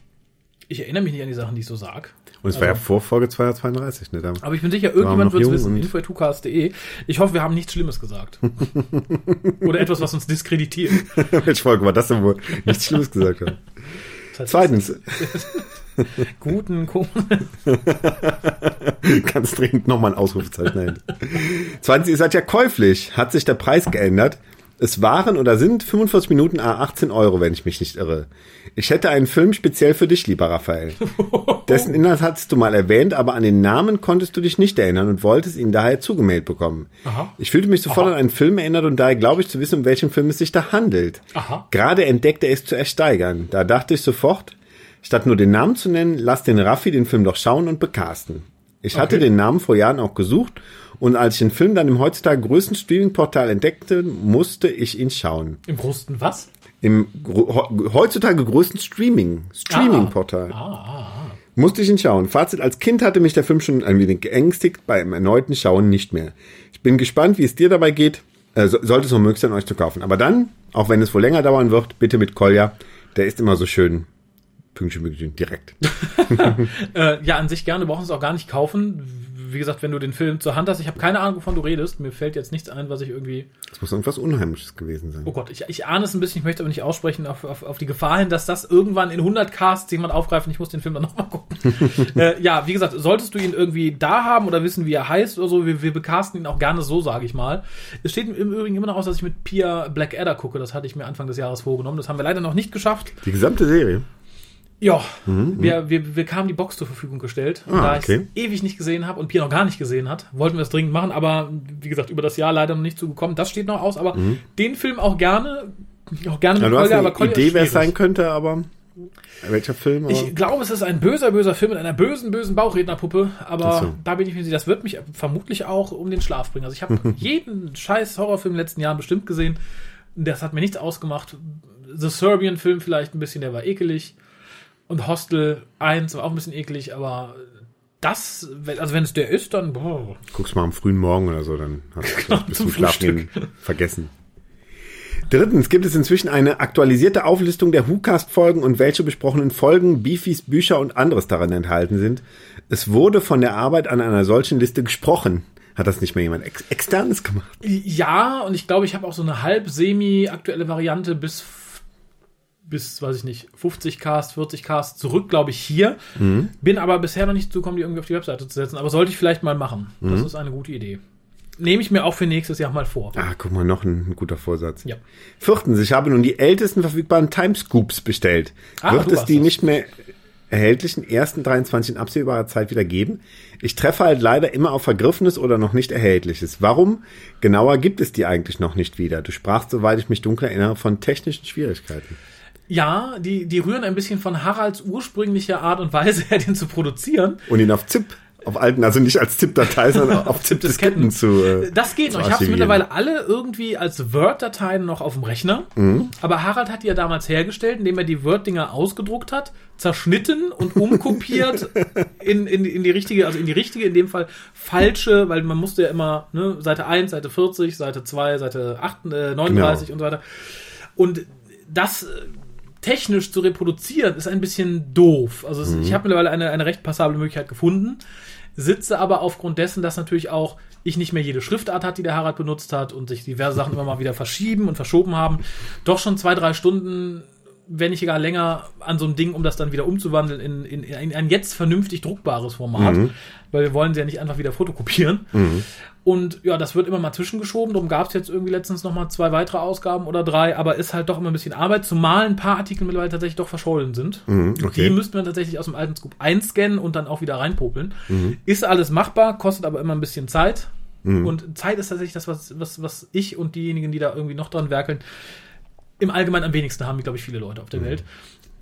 ich erinnere mich nicht an die Sachen, die ich so sag. Und es war ja vor Folge 232, ne? Da Aber ich bin sicher, irgendjemand wird es wissen. und- Info.tucast.de. Ich hoffe, wir haben nichts Schlimmes gesagt. Oder etwas, was uns diskreditiert. Welche Folge war das denn wohl? Nichts Schlimmes gesagt haben. Das heißt, Zweitens, Guten Ko ganz dringend nochmal ein Ausrufezeichen. Zweitens, ihr seid ja käuflich. Hat sich der Preis geändert? Es waren oder sind 45 Minuten A 18 Euro, wenn ich mich nicht irre. Ich hätte einen Film speziell für dich, lieber Raphael. Dessen Inhalt hattest du mal erwähnt, aber an den Namen konntest du dich nicht erinnern und wolltest ihn daher zugemailt bekommen. Aha. Ich fühlte mich sofort Aha. an einen Film erinnert und daher glaube ich zu wissen, um welchen Film es sich da handelt. Aha. Gerade entdeckte er es zu ersteigern. Da dachte ich sofort, statt nur den Namen zu nennen, lass den Raffi den Film doch schauen und bekasten. Ich hatte Okay. den Namen vor Jahren auch gesucht und als ich den Film dann im heutzutage größten Streaming-Portal entdeckte, musste ich ihn schauen. Im größten was? Im heutzutage größten Streaming, Streaming-Portal. Musste ich ihn schauen. Fazit, als Kind hatte mich der Film schon ein wenig geängstigt, beim erneuten Schauen nicht mehr. Ich bin gespannt, wie es dir dabei geht. Äh, so, sollte es noch möglich sein, euch zu kaufen. Aber dann, auch wenn es wohl länger dauern wird, bitte mit Kolja. Der ist immer so schön. Pünktchen, Pünktchen, direkt. Äh, ja, an sich gerne, brauchen es auch gar nicht kaufen. Wie gesagt, wenn du den Film zur Hand hast, ich habe keine Ahnung, wovon du redest. Mir fällt jetzt nichts ein, was ich irgendwie. Das muss irgendwas Unheimliches gewesen sein. Oh Gott, ich, ich ahne es ein bisschen, ich möchte aber nicht aussprechen, auf, auf, auf die Gefahr hin, dass das irgendwann in 100 Casts jemand aufgreift und ich muss den Film dann nochmal gucken. äh, ja, wie gesagt, solltest du ihn irgendwie da haben oder wissen, wie er heißt oder so, wir, wir becasten ihn auch gerne so, sage ich mal. Es steht im Übrigen immer noch aus, dass ich mit Pia Blackadder gucke. Das hatte ich mir Anfang des Jahres vorgenommen. Das haben wir leider noch nicht geschafft. Die gesamte Serie. Ja, wir, wir, wir kamen die Box zur Verfügung gestellt. Und Mhm, Ah, da ich okay. es ewig nicht gesehen habe und Pia noch gar nicht gesehen hat, wollten wir es dringend machen, aber wie gesagt, über das Jahr leider noch nicht zugekommen. Das steht noch aus, aber den Film auch gerne, auch gerne Mhm. Ja, mit Kolja, eine aber Kolja Idee, wer es sein könnte, aber welcher Film? Aber Ich glaube, es ist ein böser, böser Film mit einer bösen, bösen Bauchrednerpuppe, aber so. da bin ich mir sicher, das wird mich vermutlich auch um den Schlaf bringen. Also ich habe jeden scheiß Horrorfilm in den letzten Jahren bestimmt gesehen. Das hat mir nichts ausgemacht. The Serbian-Film vielleicht ein bisschen, der war ekelig. Und Hostel 1 war auch ein bisschen eklig, aber das, wenn- also wenn es der ist, dann boah. Guckst mal am frühen Morgen oder so, dann hast du das bis zum zum Schlafen vergessen. Drittens gibt es inzwischen eine aktualisierte Auflistung der WhoCast-Folgen und welche besprochenen Folgen, Beefies, Bücher und anderes darin enthalten sind. Es wurde von der Arbeit an einer solchen Liste gesprochen. Hat das nicht mehr jemand ex externes gemacht? Ja, und ich glaube, ich habe auch so eine halb semi-aktuelle Variante bis, bis, weiß ich nicht, 50 Cast, 40 Cast zurück, glaube ich, hier. Bin aber bisher noch nicht zugekommen, die irgendwie auf die Webseite zu setzen. Aber sollte ich vielleicht mal machen. Das ist eine gute Idee. Nehme ich mir auch für nächstes Jahr mal vor. Ah, guck mal, noch ein, ein guter Vorsatz. Ja. Viertens, ich habe nun die ältesten verfügbaren Timescoops bestellt. Ah, Wird es die das. nicht mehr, erhältlichen ersten 23 in absehbarer Zeit wieder geben. Ich treffe halt leider immer auf Vergriffenes oder noch nicht erhältliches. Warum genauer gibt es die eigentlich noch nicht wieder? Du sprachst, soweit ich mich dunkel erinnere, von technischen Schwierigkeiten. Ja, die, die rühren ein bisschen von Haralds ursprünglicher Art und Weise her, den zu produzieren. Und ihn auf ZIP, auf alten, also nicht als ZIP-Datei, sondern auf ZIP-Disketten zu. Äh, Das geht noch. Ich habe mittlerweile alle irgendwie als Word-Dateien noch auf dem Rechner. Mhm. Aber Harald hat die ja damals hergestellt, indem er die Word-Dinger ausgedruckt hat, zerschnitten und umkopiert in, in, in die richtige, also in die richtige, in dem Fall falsche, weil man musste ja immer ne, Seite 1, Seite 40, Seite 2, Seite 8, äh, 39 Genau. und so weiter. Und das technisch zu reproduzieren ist ein bisschen doof. Also es, ich habe mittlerweile eine, eine recht passable Möglichkeit gefunden, sitze aber aufgrund dessen, dass natürlich auch ich nicht mehr jede Schriftart hat, die der Harald benutzt hat und sich diverse Sachen immer mal wieder verschieben und verschoben haben, doch schon zwei, drei Stunden wenn nicht gar länger an so einem Ding, um das dann wieder umzuwandeln in, in, in ein jetzt vernünftig druckbares Format, weil wir wollen sie ja nicht einfach wieder fotokopieren. Und ja, das wird immer mal zwischengeschoben. Darum gab es jetzt irgendwie letztens noch mal zwei weitere Ausgaben oder drei, aber ist halt doch immer ein bisschen Arbeit, zumal ein paar Artikel mittlerweile tatsächlich doch verschollen sind. Mhm, okay. Die müssten wir tatsächlich aus dem alten Scoop einscannen und dann auch wieder reinpopeln. Ist alles machbar, kostet aber immer ein bisschen Zeit. Und Zeit ist tatsächlich das, was, was, was ich und diejenigen, die da irgendwie noch dran werkeln, im Allgemeinen am wenigsten haben, glaube ich, viele Leute auf der Welt.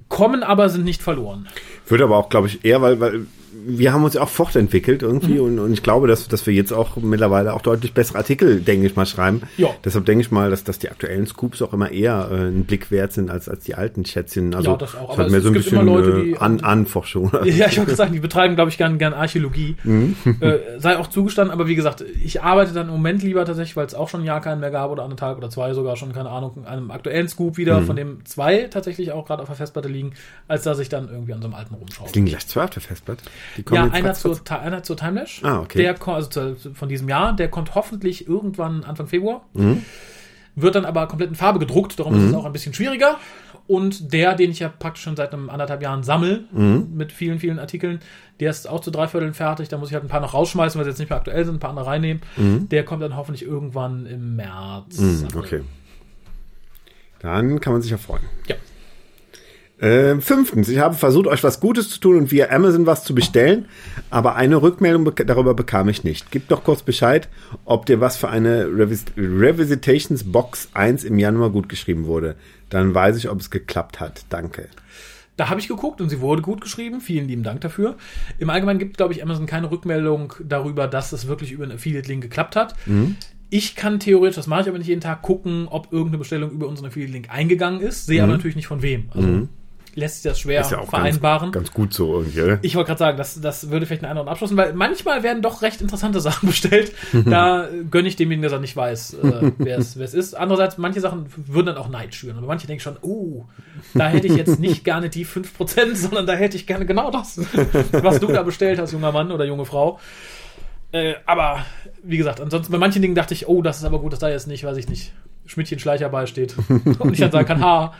Kommen aber sind nicht verloren. Würde aber auch, glaube ich, eher, weil, weil wir haben uns ja auch fortentwickelt irgendwie und, und ich glaube, dass, dass wir jetzt auch mittlerweile auch deutlich bessere Artikel, denke ich mal, schreiben. Ja. Deshalb denke ich mal, dass, dass die aktuellen Scoops auch immer eher äh, einen Blick wert sind als, als die alten Schätzchen. Also Ja, das auch. es Aber hat es- mehr so ein es gibt bisschen immer Leute, die- äh, an Anforschung. Ja, ich wollte sagen, die betreiben, glaube ich, gern, gern Archäologie. äh, sei auch zugestanden, aber wie gesagt, ich arbeite dann im Moment lieber tatsächlich, weil es auch schon ein Jahr keinen mehr gab oder anderthalb oder zwei sogar schon, keine Ahnung, an einem aktuellen Scoop wieder, von dem zwei tatsächlich auch gerade auf der Festplatte liegen, als dass ich dann irgendwie an so einem alten rumschaue. Liegen gleich zwei auf der Festplatte? Ja, einer zur, einer zur Timelash. Ah, okay. Der ko- also zu, von diesem Jahr, der kommt hoffentlich irgendwann Anfang Februar. Mhm. Wird dann aber komplett in Farbe gedruckt, darum ist es auch ein bisschen schwieriger. Und der, den ich ja praktisch schon seit einem anderthalb Jahren sammel, Mhm. mit vielen, vielen Artikeln, der ist auch zu drei Vierteln fertig. Da muss ich halt ein paar noch rausschmeißen, weil sie jetzt nicht mehr aktuell sind, ein paar andere reinnehmen. Der kommt dann hoffentlich irgendwann im März. Mhm, okay. Dann kann man sich ja freuen. Ja. Ähm, fünftens, ich habe versucht, euch was Gutes zu tun und via Amazon was zu bestellen, aber eine Rückmeldung bek darüber bekam ich nicht. Gebt doch kurz Bescheid, ob dir was für eine Revis Revisitations Box 1 im Januar gut geschrieben wurde. Dann weiß ich, ob es geklappt hat. Danke. Da habe ich geguckt und sie wurde gut geschrieben. Vielen lieben Dank dafür. Im Allgemeinen gibt, glaube ich, Amazon keine Rückmeldung darüber, dass es wirklich über einen Affiliate-Link geklappt hat. Mhm. Ich kann theoretisch, das mache ich aber nicht jeden Tag, gucken, ob irgendeine Bestellung über unseren Affiliate-Link eingegangen ist, sehe aber natürlich nicht von wem. Also lässt sich das schwer. Ist ja auch vereinbaren. ganz, ganz gut so irgendwie, oder? Ich wollte gerade sagen, das, das würde vielleicht einen anderen abschließen, weil manchmal werden doch recht interessante Sachen bestellt. Da gönne ich demjenigen, dass er nicht weiß, äh, wer es wer es ist. Andererseits, manche Sachen würden dann auch Neid schüren. Aber manche denken schon, oh, da hätte ich jetzt nicht gerne die 5%, sondern da hätte ich gerne genau das, was du da bestellt hast, junger Mann oder junge Frau. Äh, aber wie gesagt, ansonsten bei manchen Dingen dachte ich, oh, das ist aber gut, dass da jetzt nicht, weiß ich nicht, Schmidtchen Schleicher beisteht. Und ich dann sagen kann, ha,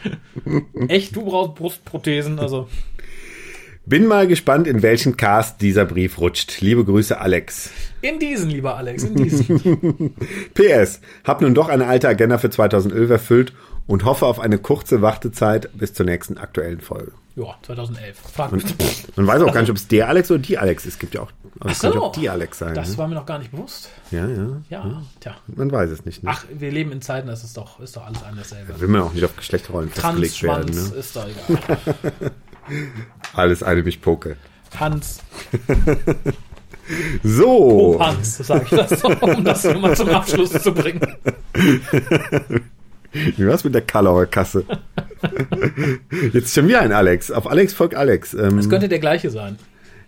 echt, du brauchst Brustprothesen, also. Bin mal gespannt, in welchen Cast dieser Brief rutscht. Liebe Grüße, Alex. In diesen, lieber Alex, in diesen. PS, hab nun doch eine alte Agenda für 2011 erfüllt und hoffe auf eine kurze Wartezeit bis zur nächsten aktuellen Folge. Ja, 2011. Frag Man weiß auch gar nicht, ob es der Alex oder die Alex ist. Es gibt ja auch also Ach so. auch die Alex sein. Das ne? war mir noch gar nicht bewusst. Ja, ja. Ja, tja. Man weiß es nicht. Ne? Ach, wir leben in Zeiten, das ist doch, ist doch alles ein dasselbe. Will man auch nicht auf Geschlechterrollen festgelegt werden. Ne? ist doch egal. Alles eine mich poke. Hans, So. oh Hans, sage ich das um das hier mal zum Abschluss zu bringen. Wie war's mit der Kalauer Kasse? Jetzt schon wieder ein Alex. Auf Alex folgt Alex. Ähm, Das könnte der gleiche sein.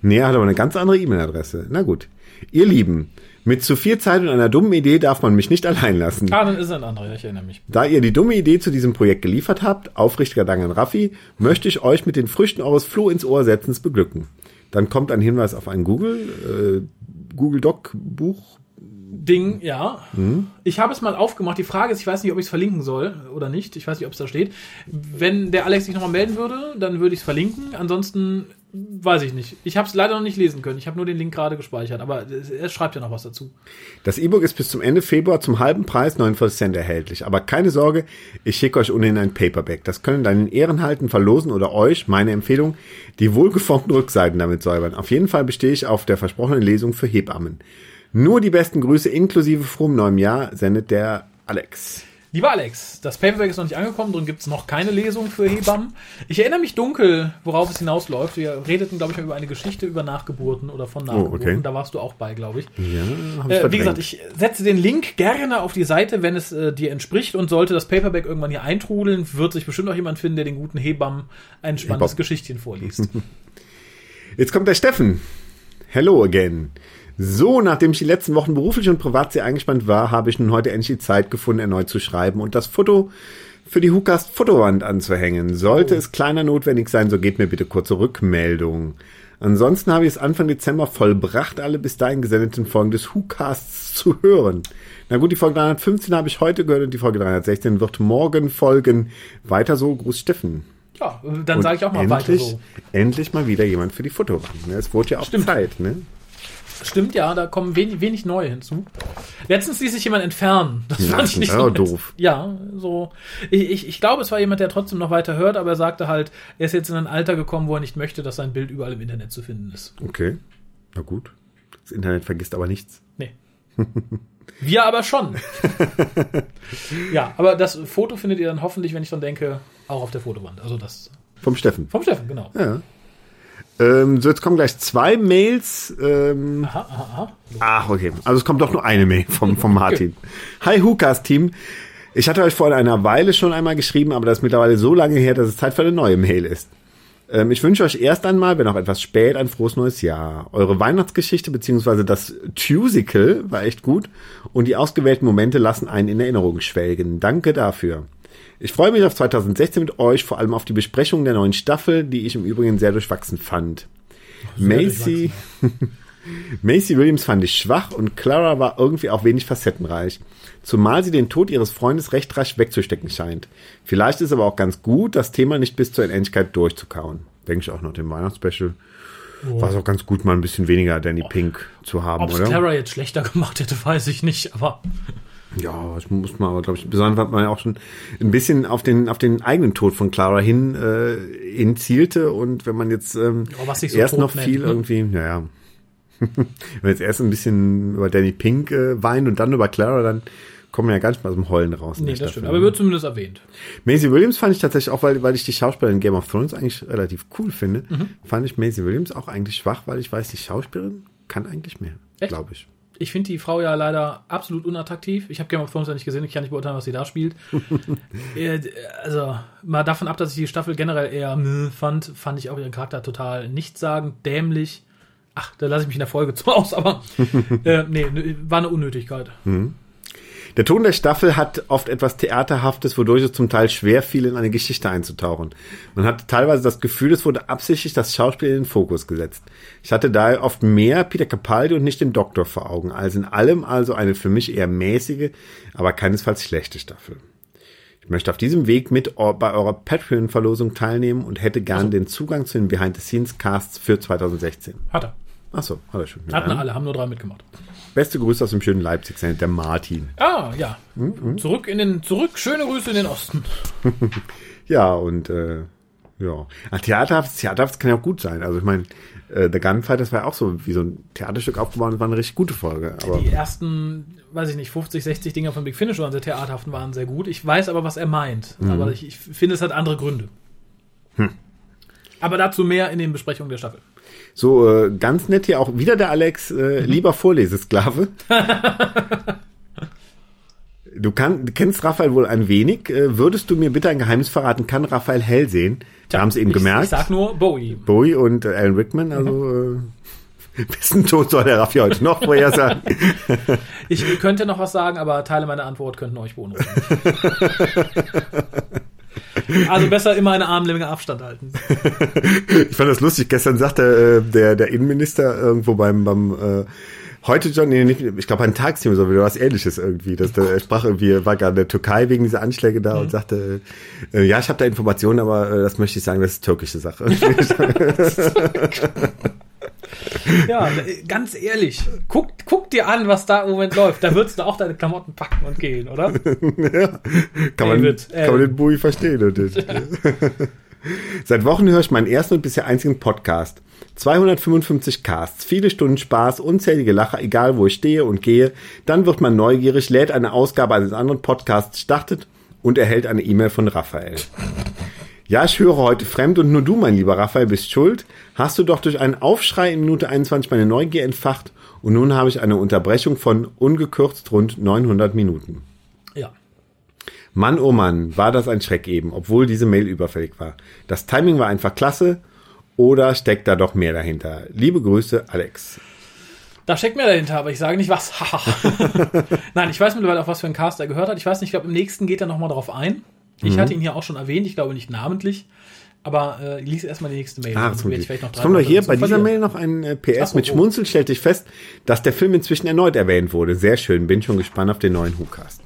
Nee, er hat aber eine ganz andere E-Mail-Adresse. Na gut. Ihr Lieben, mit zu viel Zeit und einer dummen Idee darf man mich nicht allein lassen. Ah, dann ist ein anderer, ich erinnere mich. Da ihr die dumme Idee zu diesem Projekt geliefert habt, aufrichtiger Dank an Raffi, möchte ich euch mit den Früchten eures Floh ins Ohr setzens beglücken. Dann kommt ein Hinweis auf ein Google, äh, Google Doc Buch. Ding, ja. Ich habe es mal aufgemacht. Die Frage ist, ich weiß nicht, ob ich es verlinken soll oder nicht. Ich weiß nicht, ob es da steht. Wenn der Alex sich nochmal melden würde, dann würde ich es verlinken. Ansonsten weiß ich nicht. Ich habe es leider noch nicht lesen können. Ich habe nur den Link gerade gespeichert, aber er schreibt ja noch was dazu. Das E-Book ist bis zum Ende Februar zum halben Preis 49 Cent erhältlich. Aber keine Sorge, ich schicke euch ohnehin ein Paperback. Das können dann in Ehren halten, verlosen oder euch, meine Empfehlung, die wohlgeformten Rückseiten damit säubern. Auf jeden Fall bestehe ich auf der versprochenen Lesung für Hebammen. Nur die besten Grüße inklusive frohem neuem Jahr sendet der Alex. Lieber Alex, das Paperback ist noch nicht angekommen, darum gibt es noch keine Lesung für Hebammen. Ich erinnere mich dunkel, worauf es hinausläuft. Wir redeten, glaube ich, über eine Geschichte über Nachgeburten oder von Nachgeburten. okay. Da warst du auch bei, glaube ich. Ja, hab ich Äh, wie gesagt, ich setze den Link gerne auf die Seite, wenn es äh, dir entspricht. Und sollte das Paperback irgendwann hier eintrudeln, wird sich bestimmt auch jemand finden, der den guten Hebammen ein spannendes. Geschichtchen vorliest. Jetzt kommt der Steffen. Hello again. So, nachdem ich die letzten Wochen beruflich und privat sehr eingespannt war, habe ich nun heute endlich die Zeit gefunden, erneut zu schreiben und das Foto für die Hookast Fotowand anzuhängen. Sollte es kleiner notwendig sein, so gebt mir bitte kurze Rückmeldung. Ansonsten habe ich es Anfang Dezember vollbracht, alle bis dahin gesendeten Folgen des Whocasts zu hören. Na gut, die Folge 315 habe ich heute gehört und die Folge 316 wird morgen folgen. Weiter so, Gruß Steffen. ja, dann sage ich auch mal weiter endlich, so. Endlich mal wieder jemand für die Fotowand. Ne? Es wurde ja auch Stimmt. Zeit, ne? Stimmt, ja, da kommen wenig, wenig neue hinzu. Letztens ließ sich jemand entfernen. Das Ja, fand ich nicht das so doof. Ja, so. Ich, ich, ich glaube, es war jemand, der trotzdem noch weiter hört, aber er sagte halt, er ist jetzt in ein Alter gekommen, wo er nicht möchte, dass sein Bild überall im Internet zu finden ist. Okay, na gut. Das Internet vergisst aber nichts. Nee. Wir aber schon. ja, aber das Foto findet ihr dann hoffentlich, wenn ich dran denke, auch auf der Fotowand. Also das Vom Steffen. vom Steffen, genau. Ja. Ähm, so, jetzt kommen gleich zwei Mails. Ähm, Aha, aha, aha. ach, okay. Also es kommt doch nur eine Mail vom, vom Martin. Hi Hukas-Team. Ich hatte euch vor einer Weile schon einmal geschrieben, aber das ist mittlerweile so lange her, dass es Zeit für eine neue Mail ist. Ähm, ich wünsche euch erst einmal, wenn auch etwas spät, ein frohes neues Jahr. Eure Weihnachtsgeschichte bzw. das Tusical war echt gut und die ausgewählten Momente lassen einen in Erinnerung schwelgen. Danke dafür. Ich freue mich auf 2016 mit euch, vor allem auf die Besprechung der neuen Staffel, die ich im Übrigen sehr durchwachsen fand. Macy, Macy Williams fand ich schwach und Clara war irgendwie auch wenig facettenreich. Zumal sie den Tod ihres Freundes recht rasch wegzustecken scheint. Vielleicht ist aber auch ganz gut, das Thema nicht bis zur Unendlichkeit durchzukauen. Denke ich auch noch dem Weihnachtsspecial. War es auch ganz gut, mal ein bisschen weniger Danny Pink zu haben, Ob es oder? Clara jetzt schlechter gemacht hätte, weiß ich nicht, aber Ja, das muss man aber, glaube ich, besonders weil man ja auch schon ein bisschen auf den, auf den eigenen Tod von Clara hin, äh, hin zielte und wenn man jetzt ähm, Ja, so erst noch nennt, viel ne? irgendwie, naja, wenn man jetzt erst ein bisschen über Danny Pink äh, weint und dann über Clara, dann kommen wir ja gar nicht mal aus dem Heulen raus. nee, das Staffel. stimmt. Aber wird zumindest erwähnt. Maisie Williams fand ich tatsächlich auch, weil, weil ich die Schauspielerin in Game of Thrones eigentlich relativ cool finde, Mhm. fand ich Maisie Williams auch eigentlich schwach, weil ich weiß, die Schauspielerin kann eigentlich mehr, glaube ich. Ich finde die Frau ja leider absolut unattraktiv. Ich habe Game of Thrones ja nicht gesehen, ich kann nicht beurteilen, was sie da spielt. Äh, also, mal davon ab, dass ich die Staffel generell eher fand, fand ich auch ihren Charakter total nichtssagend, dämlich. Ach, da lasse ich mich in der Folge zu aus, aber äh, nee, war eine Unnötigkeit. Der Ton der Staffel hat oft etwas Theaterhaftes, wodurch es zum Teil schwer fiel, in eine Geschichte einzutauchen. Man hatte teilweise das Gefühl, es wurde absichtlich das Schauspiel in den Fokus gesetzt. Ich hatte daher oft mehr Peter Capaldi und nicht den Doktor vor Augen. Also in allem also eine für mich eher mäßige, aber keinesfalls schlechte Staffel. Ich möchte auf diesem Weg mit bei eurer Patreon-Verlosung teilnehmen und hätte gern den Zugang zu den Behind-the-Scenes-Casts für 2016. Hat er. Achso, hat er schon. Hatten alle, haben nur drei mitgemacht. Beste Grüße aus dem schönen Leipzig, der Martin. Ah, ja. Zurück in den, zurück, schöne Grüße in den Osten. Ja, und äh, ja. Ach, Theaterhaft, Theaterhaft kann ja auch gut sein. Also ich meine, äh, The Gunfight, das war ja auch so wie so ein Theaterstück aufgebaut und war eine richtig gute Folge. Aber Die ersten, weiß ich nicht, 50, 60 Dinger von Big Finish waren sehr theaterhaft und waren sehr gut. Ich weiß aber, was er meint. Mhm. Aber ich, ich finde, es hat andere Gründe. Hm. Aber dazu mehr in den Besprechungen der Staffel. So äh, ganz nett hier auch wieder der Alex, äh, Mhm. lieber Vorlesesklave. Du, kann, kennst Raphael wohl ein wenig. Äh, würdest du mir bitte ein Geheimnis verraten? Kann Raphael hell sehen? Wir haben es eben ich, gemerkt. Ich sag nur Bowie. Bowie und äh, Alan Rickman, also äh, wessen Tod soll der Raffi heute noch vorher sagen? Ich könnte noch was sagen, aber Teile meiner Antwort könnten euch beunruhigen. Also besser immer eine Armlänge Abstand halten. Ich fand das lustig. Gestern sagte äh, der, der Innenminister irgendwo beim, beim äh, Heute John, nee, nicht, ich glaube ein Tagsthema so wieder was ähnliches irgendwie. Dass der, er sprach irgendwie, war gerade in der Türkei wegen dieser Anschläge da und sagte, äh, ja, ich habe da Informationen, aber äh, das möchte ich sagen, das ist türkische Sache. Ja, äh, ganz ehrlich, guck, guck dir an, was da im Moment läuft. Da würdest du auch deine Klamotten packen und gehen, oder? ja, kann, man, David, kann man den Bui verstehen. natürlich. Seit Wochen höre ich meinen ersten und bisher einzigen Podcast. 255 Casts, viele Stunden Spaß, unzählige Lacher, egal wo ich stehe und gehe. Dann wird man neugierig, lädt eine Ausgabe eines anderen Podcasts, startet und erhält eine E-Mail von Raphael. Ja, ich höre heute fremd und nur du, mein lieber Raphael, bist schuld. Hast du doch durch einen Aufschrei in Minute 21 meine Neugier entfacht und nun habe ich eine Unterbrechung von ungekürzt rund 900 Minuten. Ja. Mann, oh Mann, war das ein Schreck eben, obwohl diese Mail überfällig war. Das Timing war einfach klasse oder steckt da doch mehr dahinter? Liebe Grüße, Alex. Da steckt mehr dahinter, aber ich sage nicht was. Nein, ich weiß mittlerweile auch, was für ein Cast er gehört hat. Ich weiß nicht, ich glaube, im nächsten geht er nochmal darauf ein. Ich Mhm. hatte ihn hier auch schon erwähnt, ich glaube nicht namentlich. Aber äh, lies erstmal die nächste Mail. Ah, zum Glück. drei kommt doch hier bei dieser. Mail noch ein äh, PS Ach mit oh. Schmunzel, stellte ich fest, dass der Film inzwischen erneut erwähnt wurde. Sehr schön, bin schon gespannt auf den neuen WhoCast.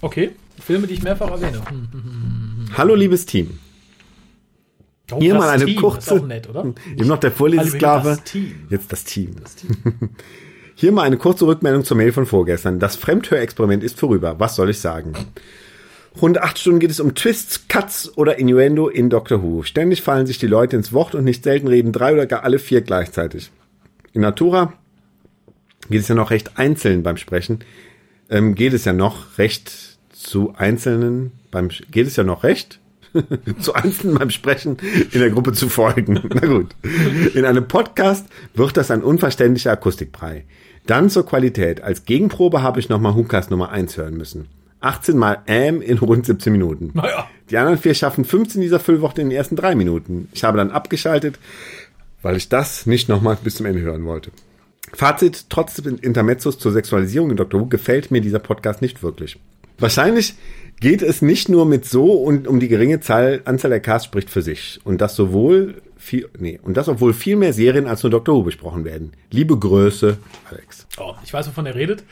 Okay, Filme, die ich mehrfach erwähne. Hm. Hallo, liebes Team. Oh, Hier mal eine Team, kurze. Ist auch nett, oder? Eben noch der Vorlesesklave. Das Team. Jetzt das Team. Hier mal eine kurze Rückmeldung zur Mail von vorgestern. Das Fremdhörexperiment ist vorüber. Was soll ich sagen? Rund acht Stunden geht es um Twists, Cuts oder Innuendo in Doctor Who. Ständig fallen sich die Leute ins Wort und nicht selten reden drei oder gar alle vier gleichzeitig. In Natura geht es ja noch recht einzeln beim Sprechen. Ähm, geht es ja noch recht zu Einzelnen beim, geht es ja noch recht? zu Einzelnen beim Sprechen in der Gruppe zu folgen. Na gut. In einem Podcast wird das ein unverständlicher Akustikbrei. Dann zur Qualität. Als Gegenprobe habe ich nochmal Hukas Nummer 1 hören müssen. 18 mal AM in rund 17 Minuten. Naja. Die anderen vier schaffen 15 dieser Füllworte in den ersten drei Minuten. Ich habe dann abgeschaltet, weil ich das nicht nochmal bis zum Ende hören wollte. Fazit, trotz des Intermezzos zur Sexualisierung in Dr. Who gefällt mir dieser Podcast nicht wirklich. Wahrscheinlich geht es nicht nur mit so und um die geringe Zahl, Anzahl der Casts spricht für sich. Und das sowohl viel, nee, und das obwohl viel mehr Serien als nur Dr. Who besprochen werden. Liebe Größe, Alex. Oh, ich weiß, wovon er redet.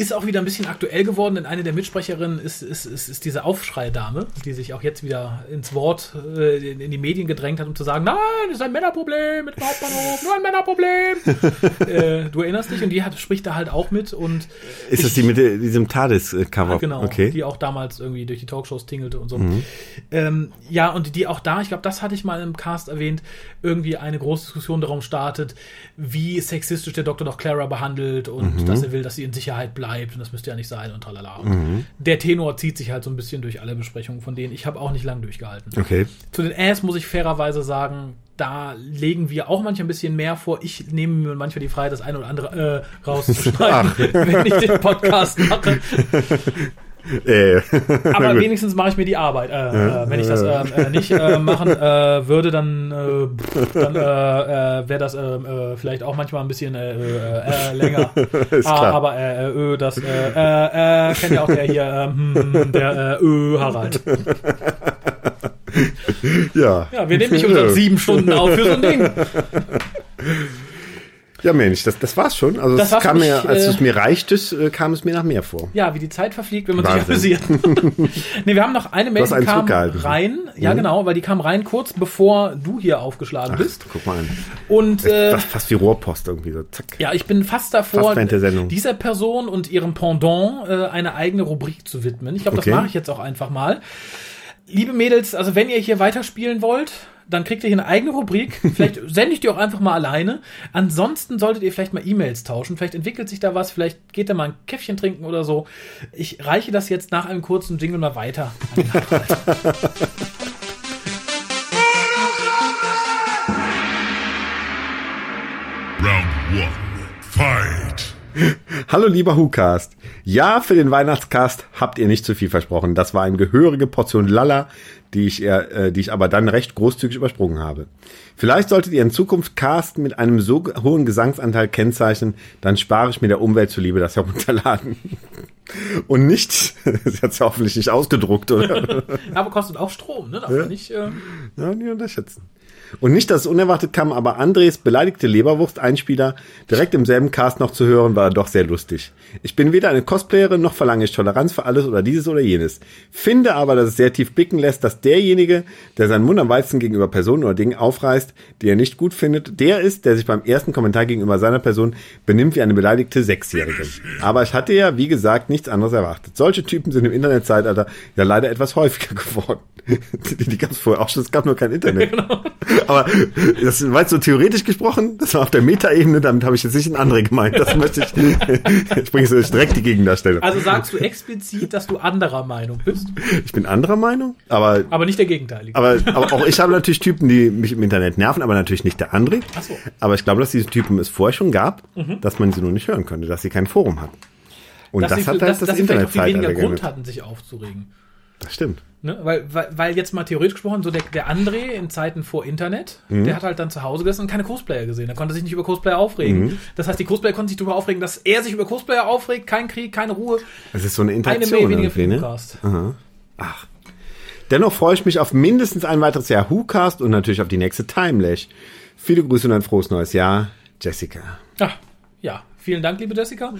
Ist auch wieder ein bisschen aktuell geworden, denn eine der Mitsprecherinnen ist, ist, ist, ist diese Aufschreidame, die sich auch jetzt wieder ins Wort äh, in, in die Medien gedrängt hat, um zu sagen, nein, das ist ein Männerproblem mit dem Hauptbahnhof, nur ein Männerproblem. äh, du erinnerst dich und die hat, spricht da halt auch mit und Ist das die mit diesem TARDIS-Cover? Genau, Okay. die auch damals irgendwie durch die Talkshows tingelte und so. Ähm, ja, und die auch da, ich glaube, das hatte ich mal im Cast erwähnt, irgendwie eine große Diskussion darum startet, wie sexistisch der Doktor doch Clara behandelt und dass er will, dass sie in Sicherheit bleibt und das müsste ja nicht sein und tralala. Und Der Tenor zieht sich halt so ein bisschen durch alle Besprechungen von denen. Ich habe auch nicht lang durchgehalten. Okay. Zu den Ass muss ich fairerweise sagen, da legen wir auch manchmal ein bisschen mehr vor. Ich nehme mir manchmal die Freiheit, das eine oder andere äh, rauszuschneiden, wenn ich den Podcast mache. Äh, Aber wenigstens mache ich mir die Arbeit. Äh, äh, wenn ich das äh, äh, nicht äh, machen äh, würde, dann, dann wäre das äh, äh, vielleicht auch manchmal ein bisschen länger. Ah, aber äh, äh, das kennt ja auch der hier, äh, hm, der äh, Harald. ja. Ja, wir nehmen nicht unsere sieben Stunden auf für so ein Ding. Ja, Mensch, das, das war's schon. Also Das kam für mir, mich, als äh, es mir reichte, äh, kam es mir nach mehr vor. Ja, wie die Zeit verfliegt, wenn man Wahnsinn. sich amüsiert. nee, wir haben noch eine Mail, die kam rein. Ja, genau, weil die kam rein kurz bevor du hier aufgeschlagen bist. Guck mal an. Und äh, Das fast wie Rohrpost irgendwie so. Zack. Ja, ich bin fast davor, Fast dieser Person und ihrem Pendant äh, eine eigene Rubrik zu widmen. Ich glaube, Okay. das mache ich jetzt auch einfach mal. Liebe Mädels, also wenn ihr hier weiterspielen wollt, dann kriegt ihr hier eine eigene Rubrik. Vielleicht sende ich die auch einfach mal alleine. Ansonsten solltet ihr vielleicht mal E-Mails tauschen. Vielleicht entwickelt sich da was. Vielleicht geht da mal ein Käffchen trinken oder so. Ich reiche das jetzt nach einem kurzen Jingle mal weiter. Hallo lieber WhoCast. Ja, für den Weihnachtscast habt ihr nicht zu viel versprochen. Das war eine gehörige Portion Lalla, die ich, eher, äh, die ich aber dann recht großzügig übersprungen habe. Vielleicht solltet ihr in Zukunft Cast mit einem so hohen Gesangsanteil kennzeichnen, dann spare ich mir der Umwelt zuliebe das herunterladen. Und nicht, sie hat es ja hoffentlich nicht ausgedruckt, oder? Aber kostet auch Strom, ne? Darf man nicht. Äh, Ja, nie unterschätzen. Und nicht, dass es unerwartet kam, aber Andres beleidigte Leberwurst-Einspieler direkt im selben Cast noch zu hören, war doch sehr lustig. Ich bin weder eine Cosplayerin, noch verlange ich Toleranz für alles oder dieses oder jenes. Finde aber, dass es sehr tief blicken lässt, dass derjenige, der seinen Mund am Weizen gegenüber Personen oder Dingen aufreißt, die er nicht gut findet, der ist, der sich beim ersten Kommentar gegenüber seiner Person benimmt wie eine beleidigte Sechsjährige. Aber ich hatte ja, wie gesagt, nichts anderes erwartet. Solche Typen sind im Internetzeitalter ja leider etwas häufiger geworden. Die, die gab es vorher auch schon, es gab nur kein Internet. Aber das war jetzt so theoretisch gesprochen, das war auf der Metaebene, damit habe ich jetzt nicht ein andere gemeint. Das möchte ich, ich bringe jetzt direkt die Gegendarstellung. Also sagst du explizit, dass du anderer Meinung bist, Ich bin anderer Meinung, aber aber nicht der Gegenteilige. aber, aber auch ich habe natürlich Typen, die mich im Internet nerven, aber natürlich nicht der André. Ach so. Aber ich glaube, dass diese Typen es vorher schon gab, dass man sie nur nicht hören konnte, dass sie kein Forum hatten. Und dass das sie, hat halt dass, das, dass sie vielleicht auch viel weniger Internetzeitalter Grund hatten, sich aufzuregen. Das stimmt. Ne? Weil, weil, weil jetzt mal theoretisch gesprochen, so der, der André in Zeiten vor Internet, Mhm. der hat halt dann zu Hause gesessen und keine Cosplayer gesehen. Er konnte sich nicht über Cosplayer aufregen. Mhm. Das heißt, die Cosplayer konnten sich darüber aufregen, dass er sich über Cosplayer aufregt, kein Krieg, keine Ruhe. Es ist so eine Eine Interaktion Mail weniger ne? Ach. Dennoch freue ich mich auf mindestens ein weiteres Jahr WhoCast und natürlich auf die nächste Timelash. Viele Grüße und ein frohes neues Jahr. Jessica. Ja, ja. Vielen Dank, liebe Jessica.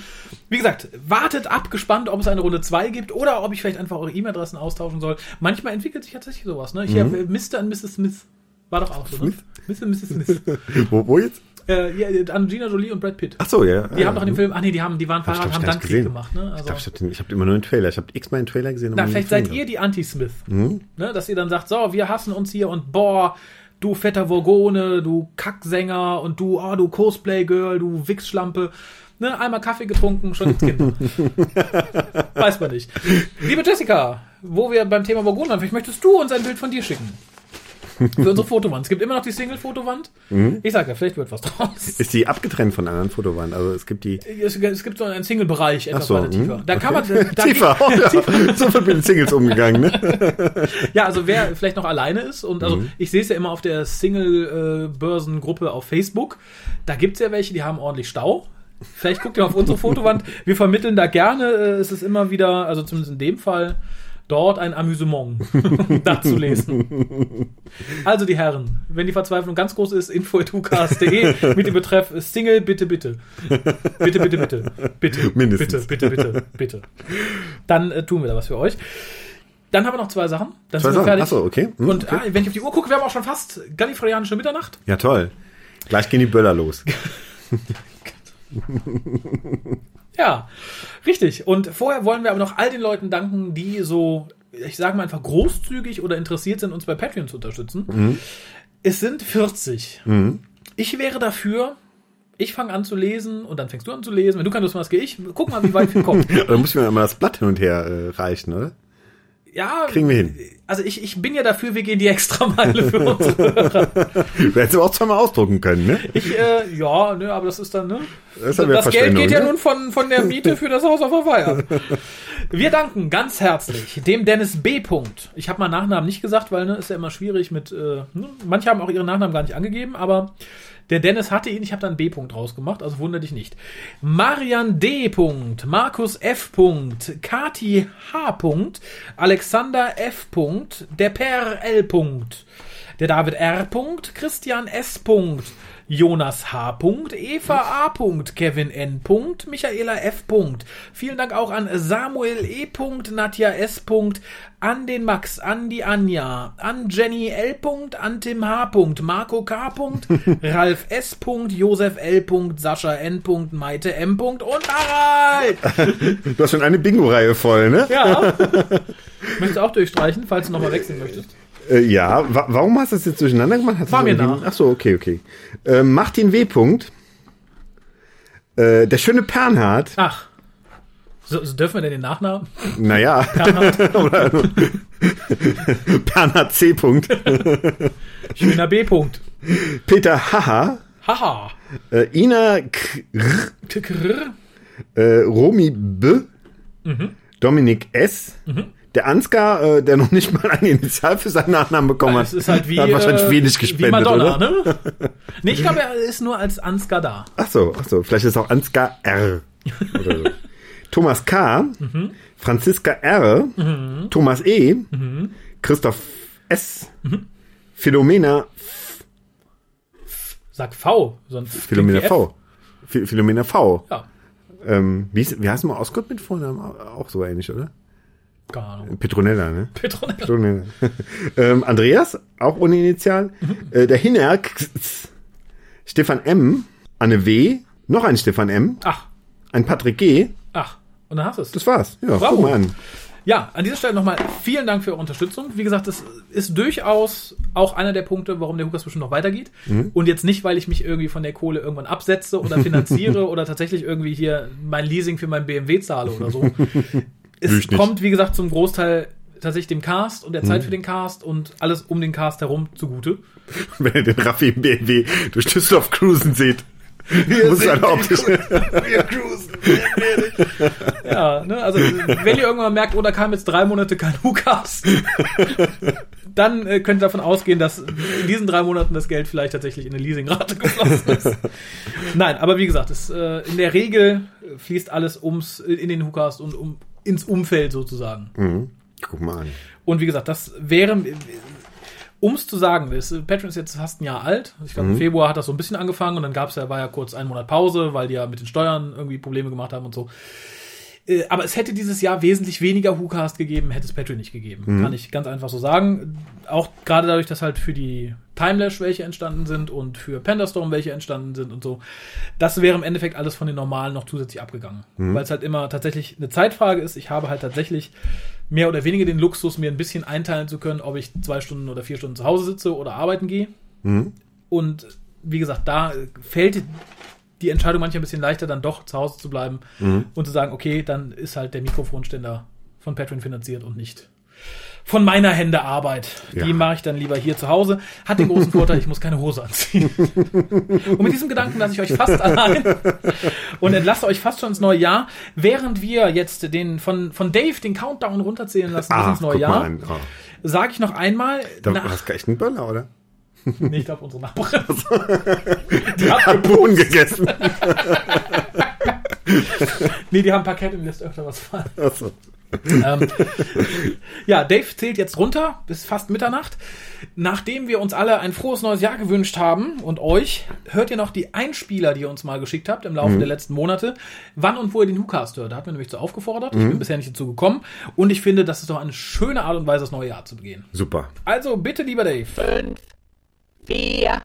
Wie gesagt, wartet ab, gespannt, ob es eine Runde 2 gibt oder ob ich vielleicht einfach eure E-Mail-Adressen austauschen soll. Manchmal entwickelt sich tatsächlich sowas. Ne? Ich Mhm. habe äh, Mr. und Mrs. Smith. War doch auch so, ne? Mr. und Mrs. Smith. Wo, wo jetzt? äh, ja, Angelina Jolie und Brad Pitt. Ach so, ja. Die haben doch in dem Film, ach nee, die haben, die waren ich, verheiratet, ich, haben dann Krieg gemacht, ne? Ich Also, glaube, ich habe den- ich hab immer nur einen Trailer. Ich habe x-mal einen Trailer gesehen. na, vielleicht den seid ihr die Anti-Smith. Mhm. Ne? Dass ihr dann sagt, so, wir hassen uns hier und boah, du fetter Vorgone, du Kacksänger und du, oh, du Cosplay-Girl, du Wichsschlampe. Ne, einmal Kaffee getrunken, schon gibt's Kinder. Weiß man nicht. Liebe Jessica, wo wir beim Thema Vorgone waren, vielleicht möchtest du uns ein Bild von dir schicken. Für unsere Fotowand. Es gibt immer noch die Single-Fotowand. Mhm. Ich sag ja, vielleicht wird was draus. Ist die abgetrennt von anderen Fotowand? Also es gibt die Es, es gibt so einen Single-Bereich, etwas so, weiter tiefer. hm, Da kann man, da tiefer. Oh, ja. So wird mit den Singles umgegangen. Ne? Ja, also wer vielleicht noch alleine ist und also Mhm. ich sehe es ja immer auf der Single-Börsengruppe auf Facebook. Da gibt's ja welche, die haben ordentlich Stau. Vielleicht guckt ihr auf unsere Fotowand. Wir vermitteln da gerne. äh, Es ist immer wieder, also zumindest in dem Fall, dort ein Amüsement, da zu lesen. Also die Herren, wenn die Verzweiflung ganz groß ist, info.hucast.de mit dem Betreff Single, bitte, bitte. Bitte, bitte, bitte. Bitte, Mindestens. bitte, bitte, bitte, bitte. Dann äh, tun wir da was für euch. Dann haben wir noch zwei Sachen. Dann Zwei sind wir fertig. Achso, okay. Hm, Und okay. ah, wenn ich auf die Uhr gucke, wir haben auch schon fast gallifreyaanische Mitternacht. Ja, toll. Gleich gehen die Böller los. Ja, richtig. Und vorher wollen wir aber noch all den Leuten danken, die so, ich sage mal einfach großzügig oder interessiert sind, uns bei Patreon zu unterstützen. Mhm. Es sind 40. Ich wäre dafür, ich fange an zu lesen und dann fängst du an zu lesen. Wenn du Lust machst, gehe ich. Guck mal, wie weit wir kommen. Da muss ich mir mal das Blatt hin und her äh, reichen, oder? Ja, Kriegen wir hin. also ich, ich bin ja dafür, wir gehen die Extrameile für uns. Du hättest aber auch zweimal ausdrucken können, ne? Ich, äh, ja, ne, aber das ist dann, ne? Das wieder das Geld geht ja ne? nun von, von der Miete für das Haus auf der Weiher. Wir danken ganz herzlich dem Dennis B. Punkt. Ich habe mal Nachnamen nicht gesagt, weil ne, ist ja immer schwierig mit. Äh, ne? Manche haben auch ihren Nachnamen gar nicht angegeben, aber der Dennis hatte ihn. Ich habe dann B. Punkt rausgemacht, also wundere dich nicht. Marian D. Punkt, Markus F. Punkt, Kati H. Punkt, Alexander F. Punkt, der Per L. Punkt, der David R. Punkt, Christian S. Punkt, Jonas H. Eva A. Kevin N. Michaela F. Vielen Dank auch an Samuel E. Nadja S. An den Max, an die Anja, an Jenny L. An Tim H. Marco K. Ralf S. Josef L. Sascha N. Maite M. Und Harald. Du hast schon eine Bingo-Reihe voll, ne? Ja. Möchtest du auch durchstreichen, falls du nochmal wechseln möchtest? Äh, ja, wa warum hast du das jetzt durcheinander gemacht? Hast das mir nach. Ach so, okay, okay. Äh, Martin W. Punkt. Äh, der schöne Pernhard. Ach. So, so dürfen wir denn den Nachnamen? Naja, Bernhard, Pernhard C. Punkt. schöner B. Punkt. Peter Haha. Haha. Äh, Ina K. R, Krrr. äh, Romy B. Mhm. Dominik S. Der Ansgar, äh, der noch nicht mal eine Initial für seinen Nachnamen bekommen hat, Es ist halt wie, hat wahrscheinlich äh, wenig gespendet, wie Madonna, oder? ne? Nee, ich glaube, er ist nur als Ansgar da. Ach so, ach so, vielleicht ist auch Ansgar R. Oder so. Thomas K., Mhm. Franziska R., Thomas E., Mhm. Christoph S., Philomena F., Sag V, sonst. Philomena. V. Ph- Philomena V. Ja, Ähm, wie, ist- wie heißt mal Oscar mit Vornamen? Auch so ähnlich, oder? Keine Ahnung. Petronella, ne? Petronella. Petronella. ähm, Andreas, auch ohne Initial. Äh, der Hinnerk. Stefan M. Anne W. Noch ein Stefan M. Ach, Ein Patrick G. ach. Und dann hast du es. Das war's. Ja, Bravo. guck mal an. Ja, an dieser Stelle nochmal vielen Dank für eure Unterstützung. Wie gesagt, das ist durchaus auch einer der Punkte, warum der Hukas bestimmt noch weitergeht. Und jetzt nicht, weil ich mich irgendwie von der Kohle irgendwann absetze oder finanziere oder tatsächlich irgendwie hier mein Leasing für mein BMW zahle oder so. es Nicht. kommt, wie gesagt, zum Großteil tatsächlich dem Cast und der Zeit für den Cast und alles um den Cast herum zugute. Wenn ihr den Raffi im BMW durch Düsseldorf cruisen seht. Muss man optisch. Wir cruisen. ja, ne, also wenn ihr irgendwann merkt, oh, da kam jetzt drei Monate kein Hukas, dann äh, könnt ihr davon ausgehen, dass in diesen drei Monaten das Geld vielleicht tatsächlich in eine Leasingrate geflossen ist. Nein, aber wie gesagt, es, äh, in der Regel fließt alles ums in den Hukas und um ins Umfeld sozusagen. Mhm. Guck mal an. Und wie gesagt, das wäre, um es zu sagen, Patreon ist jetzt fast ein Jahr alt. Ich glaube, im Februar hat das so ein bisschen angefangen und dann gab es ja, war ja kurz einen Monat Pause, weil die ja mit den Steuern irgendwie Probleme gemacht haben und so. Äh, Aber es hätte dieses Jahr wesentlich weniger WhoCast gegeben, hätte es Patreon nicht gegeben. Kann ich ganz einfach so sagen. Auch gerade dadurch, dass halt für die Timelash welche entstanden sind und für Pandastorm welche entstanden sind und so. Das wäre im Endeffekt alles von den normalen noch zusätzlich abgegangen. Weil es halt immer tatsächlich eine Zeitfrage ist. Ich habe halt tatsächlich mehr oder weniger den Luxus, mir ein bisschen einteilen zu können, ob ich zwei Stunden oder vier Stunden zu Hause sitze oder arbeiten gehe. Und wie gesagt, da fällt die Entscheidung manchmal ein bisschen leichter, dann doch zu Hause zu bleiben und zu sagen, okay, dann ist halt der Mikrofonständer von Patreon finanziert und nicht von meiner Hände Arbeit. Ja. Die mache ich dann lieber hier zu Hause. Hat den großen Vorteil, ich muss keine Hose anziehen. Und mit diesem Gedanken lasse ich euch fast allein und entlasse euch fast schon ins neue Jahr, während wir jetzt den von, von Dave den Countdown runterzählen lassen bis Ah, ins neue Jahr, an. Oh. sage ich noch einmal, Da nach, hast du echt einen Böller, oder? Nee, ich glaube unsere Nachbarin. Die hat Hab Bohnen gegessen. Nee, die haben Parkett und lässt öfter was fallen. Achso. ähm, ja, Dave zählt jetzt runter bis fast Mitternacht. Nachdem wir uns alle ein frohes neues Jahr gewünscht haben und euch, hört ihr noch die Einspieler, die ihr uns mal geschickt habt im Laufe der letzten Monate, wann und wo ihr den WhoCast hört. Da hat mir nämlich zu aufgefordert. Ich bin bisher nicht dazu gekommen. Und ich finde, das ist doch eine schöne Art und Weise, das neue Jahr zu begehen. Super. Also bitte, lieber Dave. fünf, vier,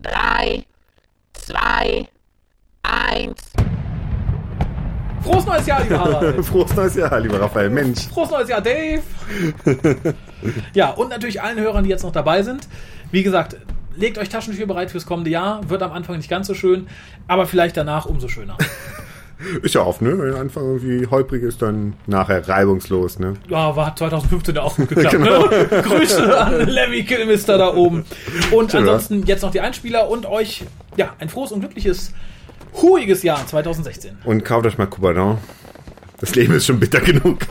drei, zwei, eins. Frohes neues Jahr, lieber Harald. Frohes neues Jahr, lieber Raphael. Mensch. Frohes neues Jahr, Dave! ja, und natürlich allen Hörern, die jetzt noch dabei sind. Wie gesagt, legt euch Taschentücher bereit fürs kommende Jahr. Wird am Anfang nicht ganz so schön, aber vielleicht danach umso schöner. Ist ja oft, ne? Wenn Anfang irgendwie holprig ist, dann nachher reibungslos, ne? Ja, war 2015 ja auch gut geklappt. ne? Grüße an Lemmy Kilmister da oben. Und ansonsten jetzt noch die Einspieler und euch ja ein frohes und glückliches, ruhiges Jahr 2016. Und kauft euch mal Coupadin. Das Leben ist schon bitter genug.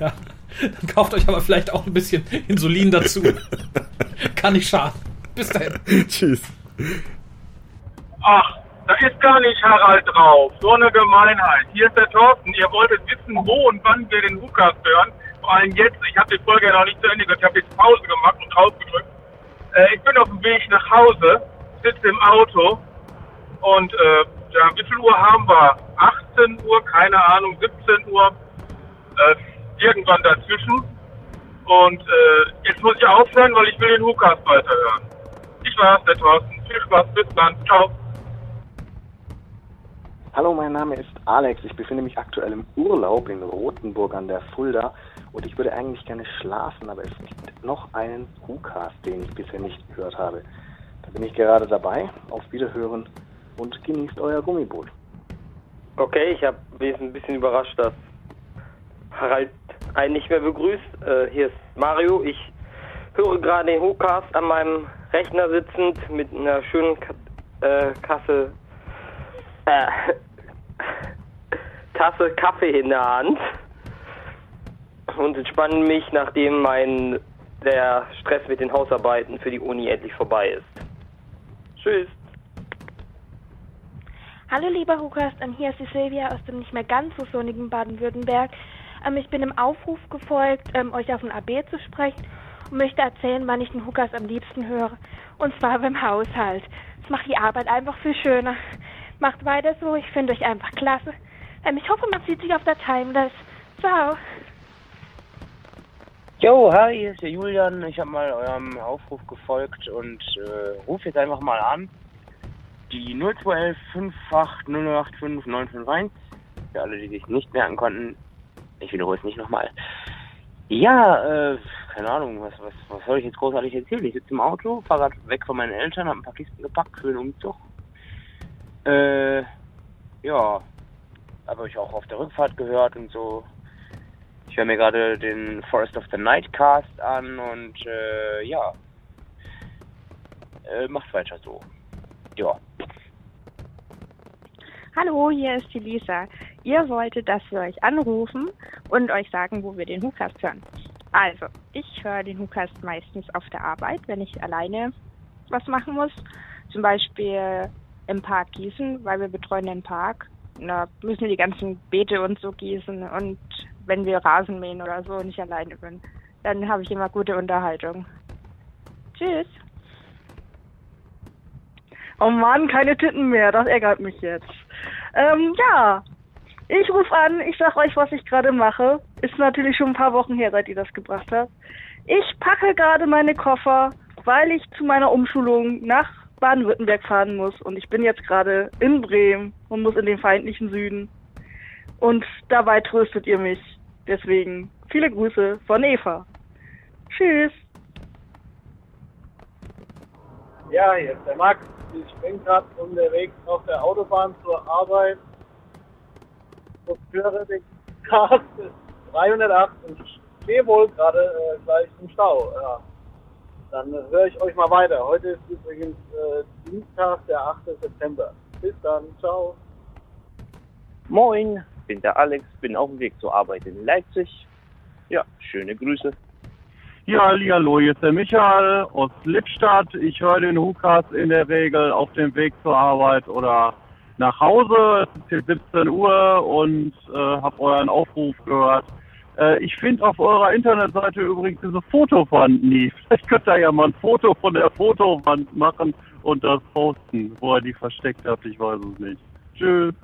Ja, dann kauft euch aber vielleicht auch ein bisschen Insulin dazu. Kann nicht schaden. Bis dahin. Tschüss. Ach, da ist gar nicht Harald drauf. So eine Gemeinheit. Hier ist der Thorsten. Ihr wolltet wissen, wo und wann wir den Lukas hören. Vor allem jetzt. Ich habe die Folge ja noch nicht zu Ende gehört. Ich habe jetzt Pause gemacht und draufgedrückt. Äh, ich bin auf dem Weg nach Hause, sitze im Auto und äh, ja, wie viel Uhr haben wir? 18 Uhr, keine Ahnung, 17 Uhr. Äh, irgendwann dazwischen. Und äh, jetzt muss ich aufhören, weil ich will den Lukas weiterhören. Ich war's, der Thorsten. Viel Spaß, bis dann. Ciao. Hallo, mein Name ist Alex. Ich befinde mich aktuell im Urlaub in Rothenburg an der Fulda und ich würde eigentlich gerne schlafen, aber es gibt noch einen WhoCast, den ich bisher nicht gehört habe. Da bin ich gerade dabei. Auf Wiederhören und genießt euer Gummiboot. Okay, ich hab, bin ein bisschen überrascht, dass Harald einen nicht mehr begrüßt. Äh, hier ist Mario. Ich höre gerade den WhoCast an meinem Rechner sitzend mit einer schönen Ka äh, Kasse, äh, Tasse Kaffee in der Hand und entspanne mich, nachdem mein der Stress mit den Hausarbeiten für die Uni endlich vorbei ist. Tschüss. Hallo lieber Hukas, ähm, hier ist die Silvia aus dem nicht mehr ganz so sonnigen Baden-Württemberg. Ähm, ich bin im Aufruf gefolgt, ähm, euch auf ein AB zu sprechen und möchte erzählen, wann ich den Hukas am liebsten höre. Und zwar beim Haushalt. Das macht die Arbeit einfach viel schöner. Macht weiter so, ich finde euch einfach klasse. Ähm, ich hoffe, man sieht sich auf der Timeless. Ciao. Jo, hi, hier ist der Julian. Ich habe mal eurem Aufruf gefolgt und äh, rufe jetzt einfach mal an. Die 0211 58 085 951. Für alle, die sich nicht merken konnten. Ich wiederhole es nicht nochmal. Ja, äh, keine Ahnung, was, was, was soll ich jetzt großartig erzählen? Ich sitze im Auto, fahre gerade weg von meinen Eltern, habe ein paar Kisten gepackt für den Umzug. Äh, ja, habe ich auch auf der Rückfahrt gehört und so. Ich höre mir gerade den Forest of the Night Cast an und äh, ja, äh, macht weiter so. Ja. Hallo, hier ist die Lisa. Ihr wolltet, dass wir euch anrufen und euch sagen, wo wir den Hukast hören. Also, ich höre den Hukast meistens auf der Arbeit, wenn ich alleine was machen muss. Zum Beispiel im Park gießen, weil wir betreuen den Park. Da müssen wir die ganzen Beete und so gießen und wenn wir Rasen mähen oder so und ich alleine bin, dann habe ich immer gute Unterhaltung. Tschüss. Oh Mann, keine Titten mehr, das ärgert mich jetzt. Ähm, ja, ich rufe an, ich sag euch, was ich gerade mache. Ist natürlich schon ein paar Wochen her, seit ihr das gebracht habt. Ich packe gerade meine Koffer, weil ich zu meiner Umschulung nach Baden-Württemberg fahren muss. Und ich bin jetzt gerade in Bremen und muss in den feindlichen Süden. Und dabei tröstet ihr mich. Deswegen viele Grüße von Eva. Tschüss. Ja, hier ist der Max. Ich bin gerade unterwegs auf der Autobahn zur Arbeit und höre den Cast 308 und stehe wohl gerade äh, gleich im Stau. Ja. Dann höre ich euch mal weiter. Heute ist übrigens äh, Dienstag, der 8. September. Bis dann. Ciao. Moin, bin der Alex, bin auf dem Weg zur Arbeit in Leipzig. Ja, schöne Grüße. Ja, hallo, hier ist der Michael aus Lippstadt. Ich höre den Hukas in der Regel auf dem Weg zur Arbeit oder nach Hause. Es ist jetzt 17 Uhr und äh, habe euren Aufruf gehört. Äh, ich finde auf eurer Internetseite übrigens diese Fotowand nie. Vielleicht könnt ihr ja mal ein Foto von der Fotowand machen und das posten, wo ihr die versteckt habt. Ich weiß es nicht. Tschüss.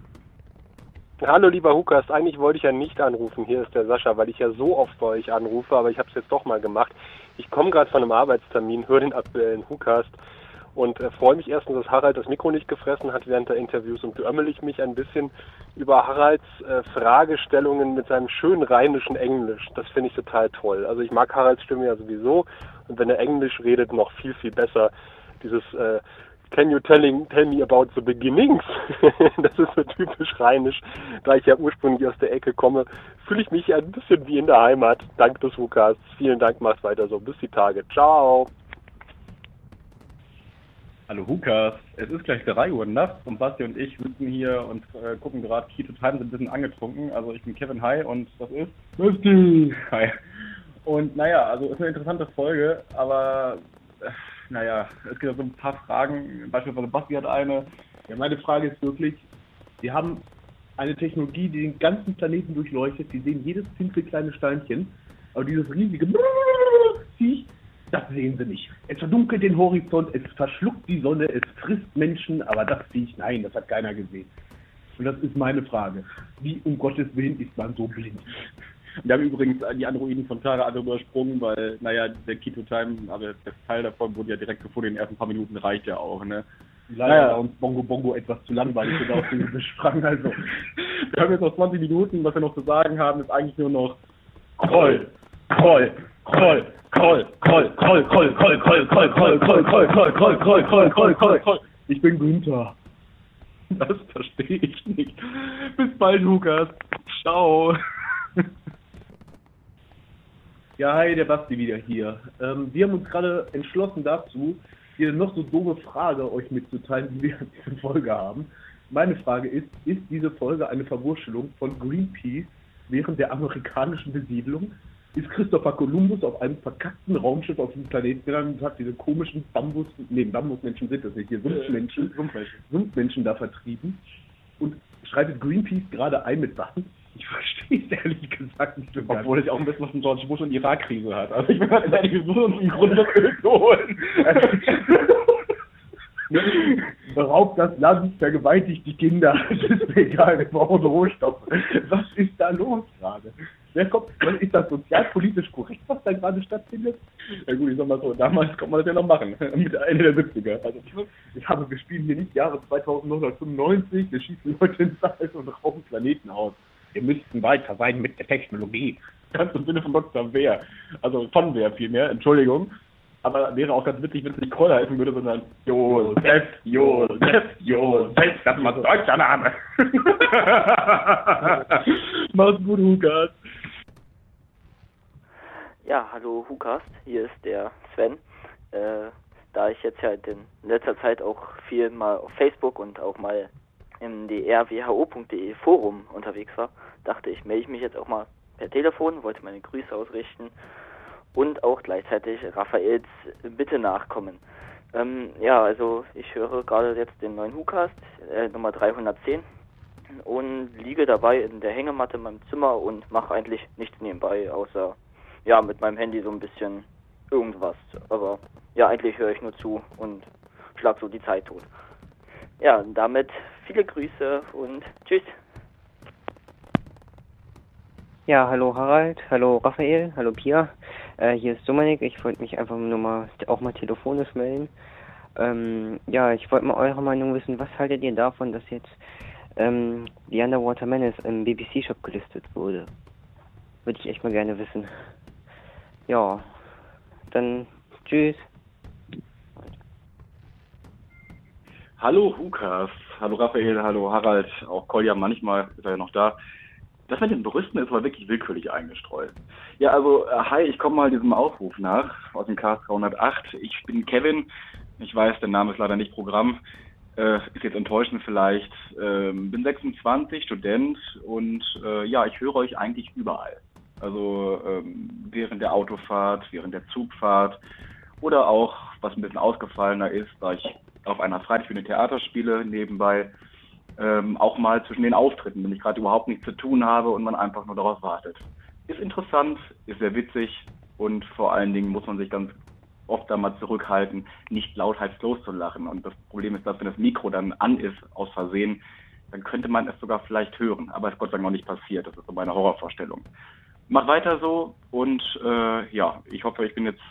Hallo lieber Hukas, eigentlich wollte ich ja nicht anrufen, hier ist der Sascha, weil ich ja so oft bei euch anrufe, aber ich habe es jetzt doch mal gemacht. Ich komme gerade von einem Arbeitstermin, höre den aktuellen Hukast und äh, freue mich erstens, dass Harald das Mikro nicht gefressen hat während der Interviews und beömmel ich mich ein bisschen über Haralds äh, Fragestellungen mit seinem schönen rheinischen Englisch. Das finde ich total toll. Also ich mag Haralds Stimme ja sowieso und wenn er Englisch redet, noch viel, viel besser. Dieses äh, Can you telling, tell me about the beginnings? das ist so typisch rheinisch. Da ich ja ursprünglich aus der Ecke komme, fühle ich mich ein bisschen wie in der Heimat. Dank des Lukas. Vielen Dank, macht weiter so. Bis die Tage. Ciao. Hallo Hukas, es ist gleich 3 Uhr nachts und Basti und ich sitzen hier und äh, gucken gerade Keto Time, sind ein bisschen angetrunken. Also ich bin Kevin Hi und das ist Basti. Hi. Und naja, also ist eine interessante Folge, aber äh, naja, es gibt so ein paar Fragen. Beispielsweise Basti hat eine. Ja, meine Frage ist wirklich, wir haben eine Technologie, die den ganzen Planeten durchleuchtet. Wir sehen jedes pinkel kleine Steinchen, aber dieses riesige Viech, das sehen sie nicht. Es verdunkelt den Horizont, es verschluckt die Sonne, es frisst Menschen, aber das Viech, nein, das hat keiner gesehen. Und das ist meine Frage. Wie um Gottes Willen ist man so blind? Wir haben übrigens die Androiden von Clara alle übersprungen, weil, naja, der Keto Time, also der Teil davon wurde ja direkt in den ersten paar Minuten reicht ja auch, ne? Leider naja. war uns Bongo Bongo etwas zu langweilig, wir auf den besprang. Also, wir haben jetzt noch 20 Minuten, was wir noch zu sagen haben, ist eigentlich nur noch Kroll, Kroll, Kroll, Kroll, Kroll, Kroll, Kroll, Kroll, Kroll, Kroll, Kroll, Kroll, Kroll, Kroll, Kroll, Kroll, Kroll, Kroll, Kroll, Kroll. Ich bin Günther. Das verstehe ich nicht. Bis bald, Lukas. Ciao. Ja, hi, der Basti wieder hier. Ähm, wir haben uns gerade entschlossen dazu, hier noch so doofe Frage euch mitzuteilen, die wir in dieser Folge haben. Meine Frage ist, ist diese Folge eine Verwurschtelung von Greenpeace während der amerikanischen Besiedlung? Ist Christopher Columbus auf einem verkackten Raumschiff auf diesem Planeten gelandet und hat diese komischen Bambus, nee, Bambusmenschen sind das nicht, hier Sumpfmenschen, Sumpfmenschen da vertrieben? Und schreitet Greenpeace gerade ein mit Waffen? Ich verstehe es ehrlich gesagt nicht so. Obwohl es ja auch ein bisschen was von George Bush und Irakkrise hat. Also ich bin ganz ehrlich, wir suchen uns einen Grund, das Öl zu holen. Beraubt das Land, vergewaltigt die Kinder. Es ist mir egal, wir brauchen Rohstoffe. Was ist da los gerade? Kommt, was ist das sozialpolitisch korrekt, was da gerade stattfindet? Ja gut, ich sag mal so, damals konnte man das ja noch machen. Mit Ende der 70er. Also, Ich habe, wir spielen hier nicht Jahre 2995, wir schießen Leute ins All und rauben Planeten aus. wir müssten weiter sein mit der Technologie. Ganz im Sinne von Dr. Wehr. Also von Wehr vielmehr, Entschuldigung. Aber wäre auch ganz witzig, wenn es nicht Koller heißen würde, sondern Josef, Josef, Josef. Das ist mal deutscher Name. Mach's gut, Lukas. Ja, hallo Hukast, hier ist der Sven. Äh, da ich jetzt ja in letzter Zeit auch viel mal auf Facebook und auch mal im drwho.de Forum unterwegs war, dachte ich, melde ich mich jetzt auch mal per Telefon, wollte meine Grüße ausrichten und auch gleichzeitig Raphaels Bitte nachkommen. Ähm, ja, also ich höre gerade jetzt den neuen Hukast, äh, Nummer 310 und liege dabei in der Hängematte in meinem Zimmer und mache eigentlich nichts nebenbei, außer ja mit meinem Handy so ein bisschen irgendwas. Aber ja, eigentlich höre ich nur zu und schlag so die Zeit tot. Ja, damit viele Grüße und tschüss. Ja, hallo Harald, hallo Raphael, hallo Pia. Äh, hier ist Dominik. Ich wollte mich einfach nur mal auch mal telefonisch melden. Ähm, ja, ich wollte mal eure Meinung wissen. Was haltet ihr davon, dass jetzt ähm, The Underwater Menace im BBC Shop gelistet wurde? Würde ich echt mal gerne wissen. Ja, dann tschüss. Hallo Hukas, hallo Raphael, hallo Harald, auch Kolja manchmal ist er ja noch da. Das mit den Brüsten ist aber wirklich willkürlich eingestreut. Ja, also, äh, hi, ich komme mal diesem Aufruf nach aus dem Cast 308. Ich bin Kevin. Ich weiß, der Name ist leider nicht Programm. Äh, ist jetzt enttäuschend vielleicht. Ähm, bin 26, Student und äh, ja, ich höre euch eigentlich überall. Also ähm, während der Autofahrt, während der Zugfahrt oder auch, was ein bisschen ausgefallener ist, da ich auf einer Freitagsbühne Theater spiele nebenbei, ähm, auch mal zwischen den Auftritten, wenn ich gerade überhaupt nichts zu tun habe und man einfach nur darauf wartet. Ist interessant, ist sehr witzig und vor allen Dingen muss man sich ganz oft da mal zurückhalten, nicht lauthals loszulachen. Und das Problem ist, dass wenn das Mikro dann an ist, aus Versehen, dann könnte man es sogar vielleicht hören. Aber es ist Gott sei Dank noch nicht passiert. Das ist so meine Horrorvorstellung. Macht weiter so und äh, ja, ich hoffe, ich bin jetzt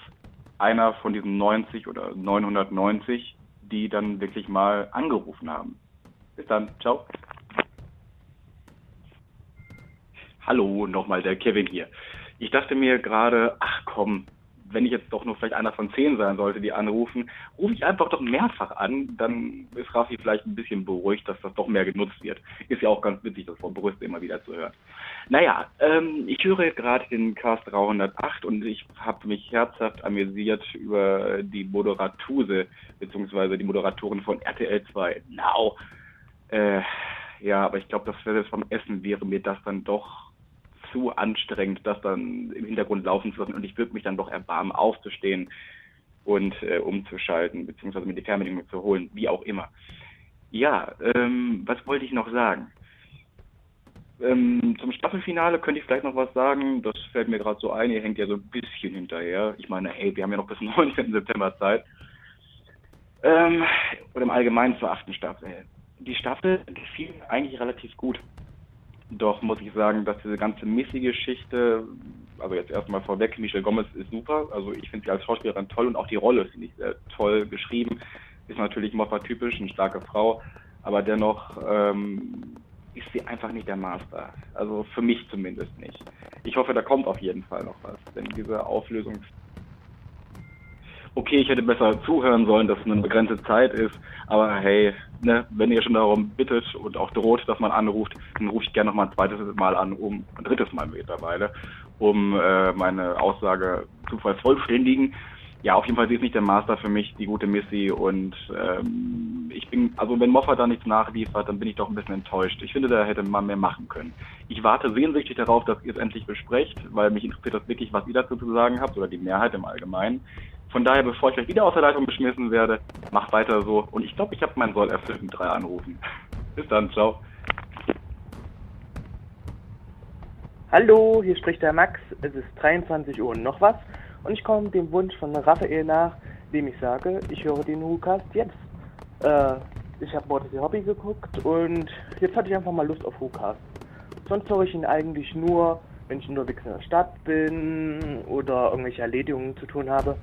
einer von diesen 90 oder 990, die dann wirklich mal angerufen haben. Bis dann. Ciao. Hallo, nochmal der Kevin hier. Ich dachte mir gerade, ach komm, wenn ich jetzt doch nur vielleicht einer von zehn sein sollte, die anrufen, rufe ich einfach doch mehrfach an, dann ist Rafi vielleicht ein bisschen beruhigt, dass das doch mehr genutzt wird. Ist ja auch ganz witzig, das von Brüste immer wieder zu hören. Naja, ähm, ich höre gerade den Cast 308 und ich habe mich herzhaft amüsiert über die Moderatuse, beziehungsweise die Moderatorin von RTL 2. Now. Äh, ja, aber ich glaube, das wäre vom Essen wäre mir das dann doch zu anstrengend, das dann im Hintergrund laufen zu lassen und ich würde mich dann doch erbarmen, aufzustehen und äh, umzuschalten, beziehungsweise mir die Fernbedienung zu holen, wie auch immer. Ja, ähm, was wollte ich noch sagen? Ähm, zum Staffelfinale könnte ich vielleicht noch was sagen. Das fällt mir gerade so ein. Ihr hängt ja so ein bisschen hinterher. Ich meine, hey, wir haben ja noch bis 19. September Zeit. Ähm, oder im Allgemeinen zur achten Staffel. Die Staffel gefiel eigentlich relativ gut. Doch muss ich sagen, dass diese ganze Missy-Geschichte, also jetzt erstmal vorweg, Michelle Gomez ist super. Also ich finde sie als Schauspielerin toll und auch die Rolle finde ich sehr toll geschrieben. Ist natürlich Moffat typisch, eine starke Frau, aber dennoch ähm, ist sie einfach nicht der Master. Also für mich zumindest nicht. Ich hoffe, da kommt auf jeden Fall noch was, denn diese Auflösung. Okay, ich hätte besser zuhören sollen, dass es eine begrenzte Zeit ist, aber hey, ne, wenn ihr schon darum bittet und auch droht, dass man anruft, dann rufe ich gerne noch mal ein zweites Mal an, um ein drittes Mal mittlerweile, um äh, meine Aussage zu vervollständigen. Ja, auf jeden Fall sie ist nicht der Master für mich, die gute Missy und ähm, ich bin, also wenn Moffat da nichts nachliefert, dann bin ich doch ein bisschen enttäuscht. Ich finde, da hätte man mehr machen können. Ich warte sehnsüchtig darauf, dass ihr es endlich besprecht, weil mich interessiert das wirklich, was ihr dazu zu sagen habt oder die Mehrheit im Allgemeinen. Von daher, bevor ich gleich wieder aus der Leitung geschmissen werde, macht weiter so. Und ich glaube, ich habe meinen Soll erfüllt mit drei Anrufen. Bis dann, ciao. Hallo, hier spricht der Max. Es ist 23 Uhr und noch was. Und ich komme dem Wunsch von Raphael nach, dem ich sage, ich höre den WhoCast jetzt. Äh, ich habe Mord ist Hobby geguckt und jetzt hatte ich einfach mal Lust auf WhoCast. Sonst höre ich ihn eigentlich nur, wenn ich unterwegs in der Stadt bin oder irgendwelche Erledigungen zu tun habe.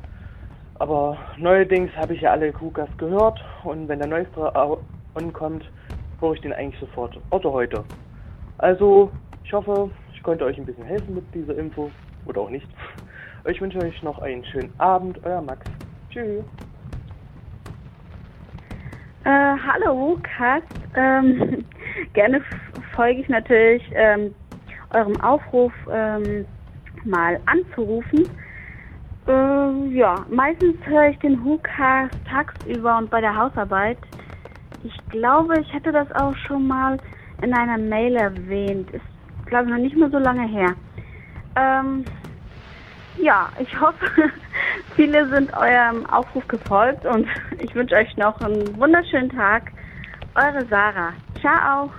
Aber neuerdings habe ich ja alle WhoCast gehört und wenn der neueste ankommt, höre ich den eigentlich sofort. Außer heute. Also, ich hoffe, ich konnte euch ein bisschen helfen mit dieser Info. Oder auch nicht. Ich wünsche euch noch einen schönen Abend. Euer Max. Tschüss. Äh, hallo, Cast. Ähm, gerne folge ich natürlich ähm, eurem Aufruf, ähm, mal anzurufen. Äh, ja, meistens höre ich den WhoCast tagsüber und bei der Hausarbeit. Ich glaube, ich hätte das auch schon mal in einer Mail erwähnt. Ist, glaube ich, noch nicht mehr so lange her. Ähm, ja, ich hoffe, viele sind eurem Aufruf gefolgt und ich wünsche euch noch einen wunderschönen Tag. Eure Sarah. Ciao.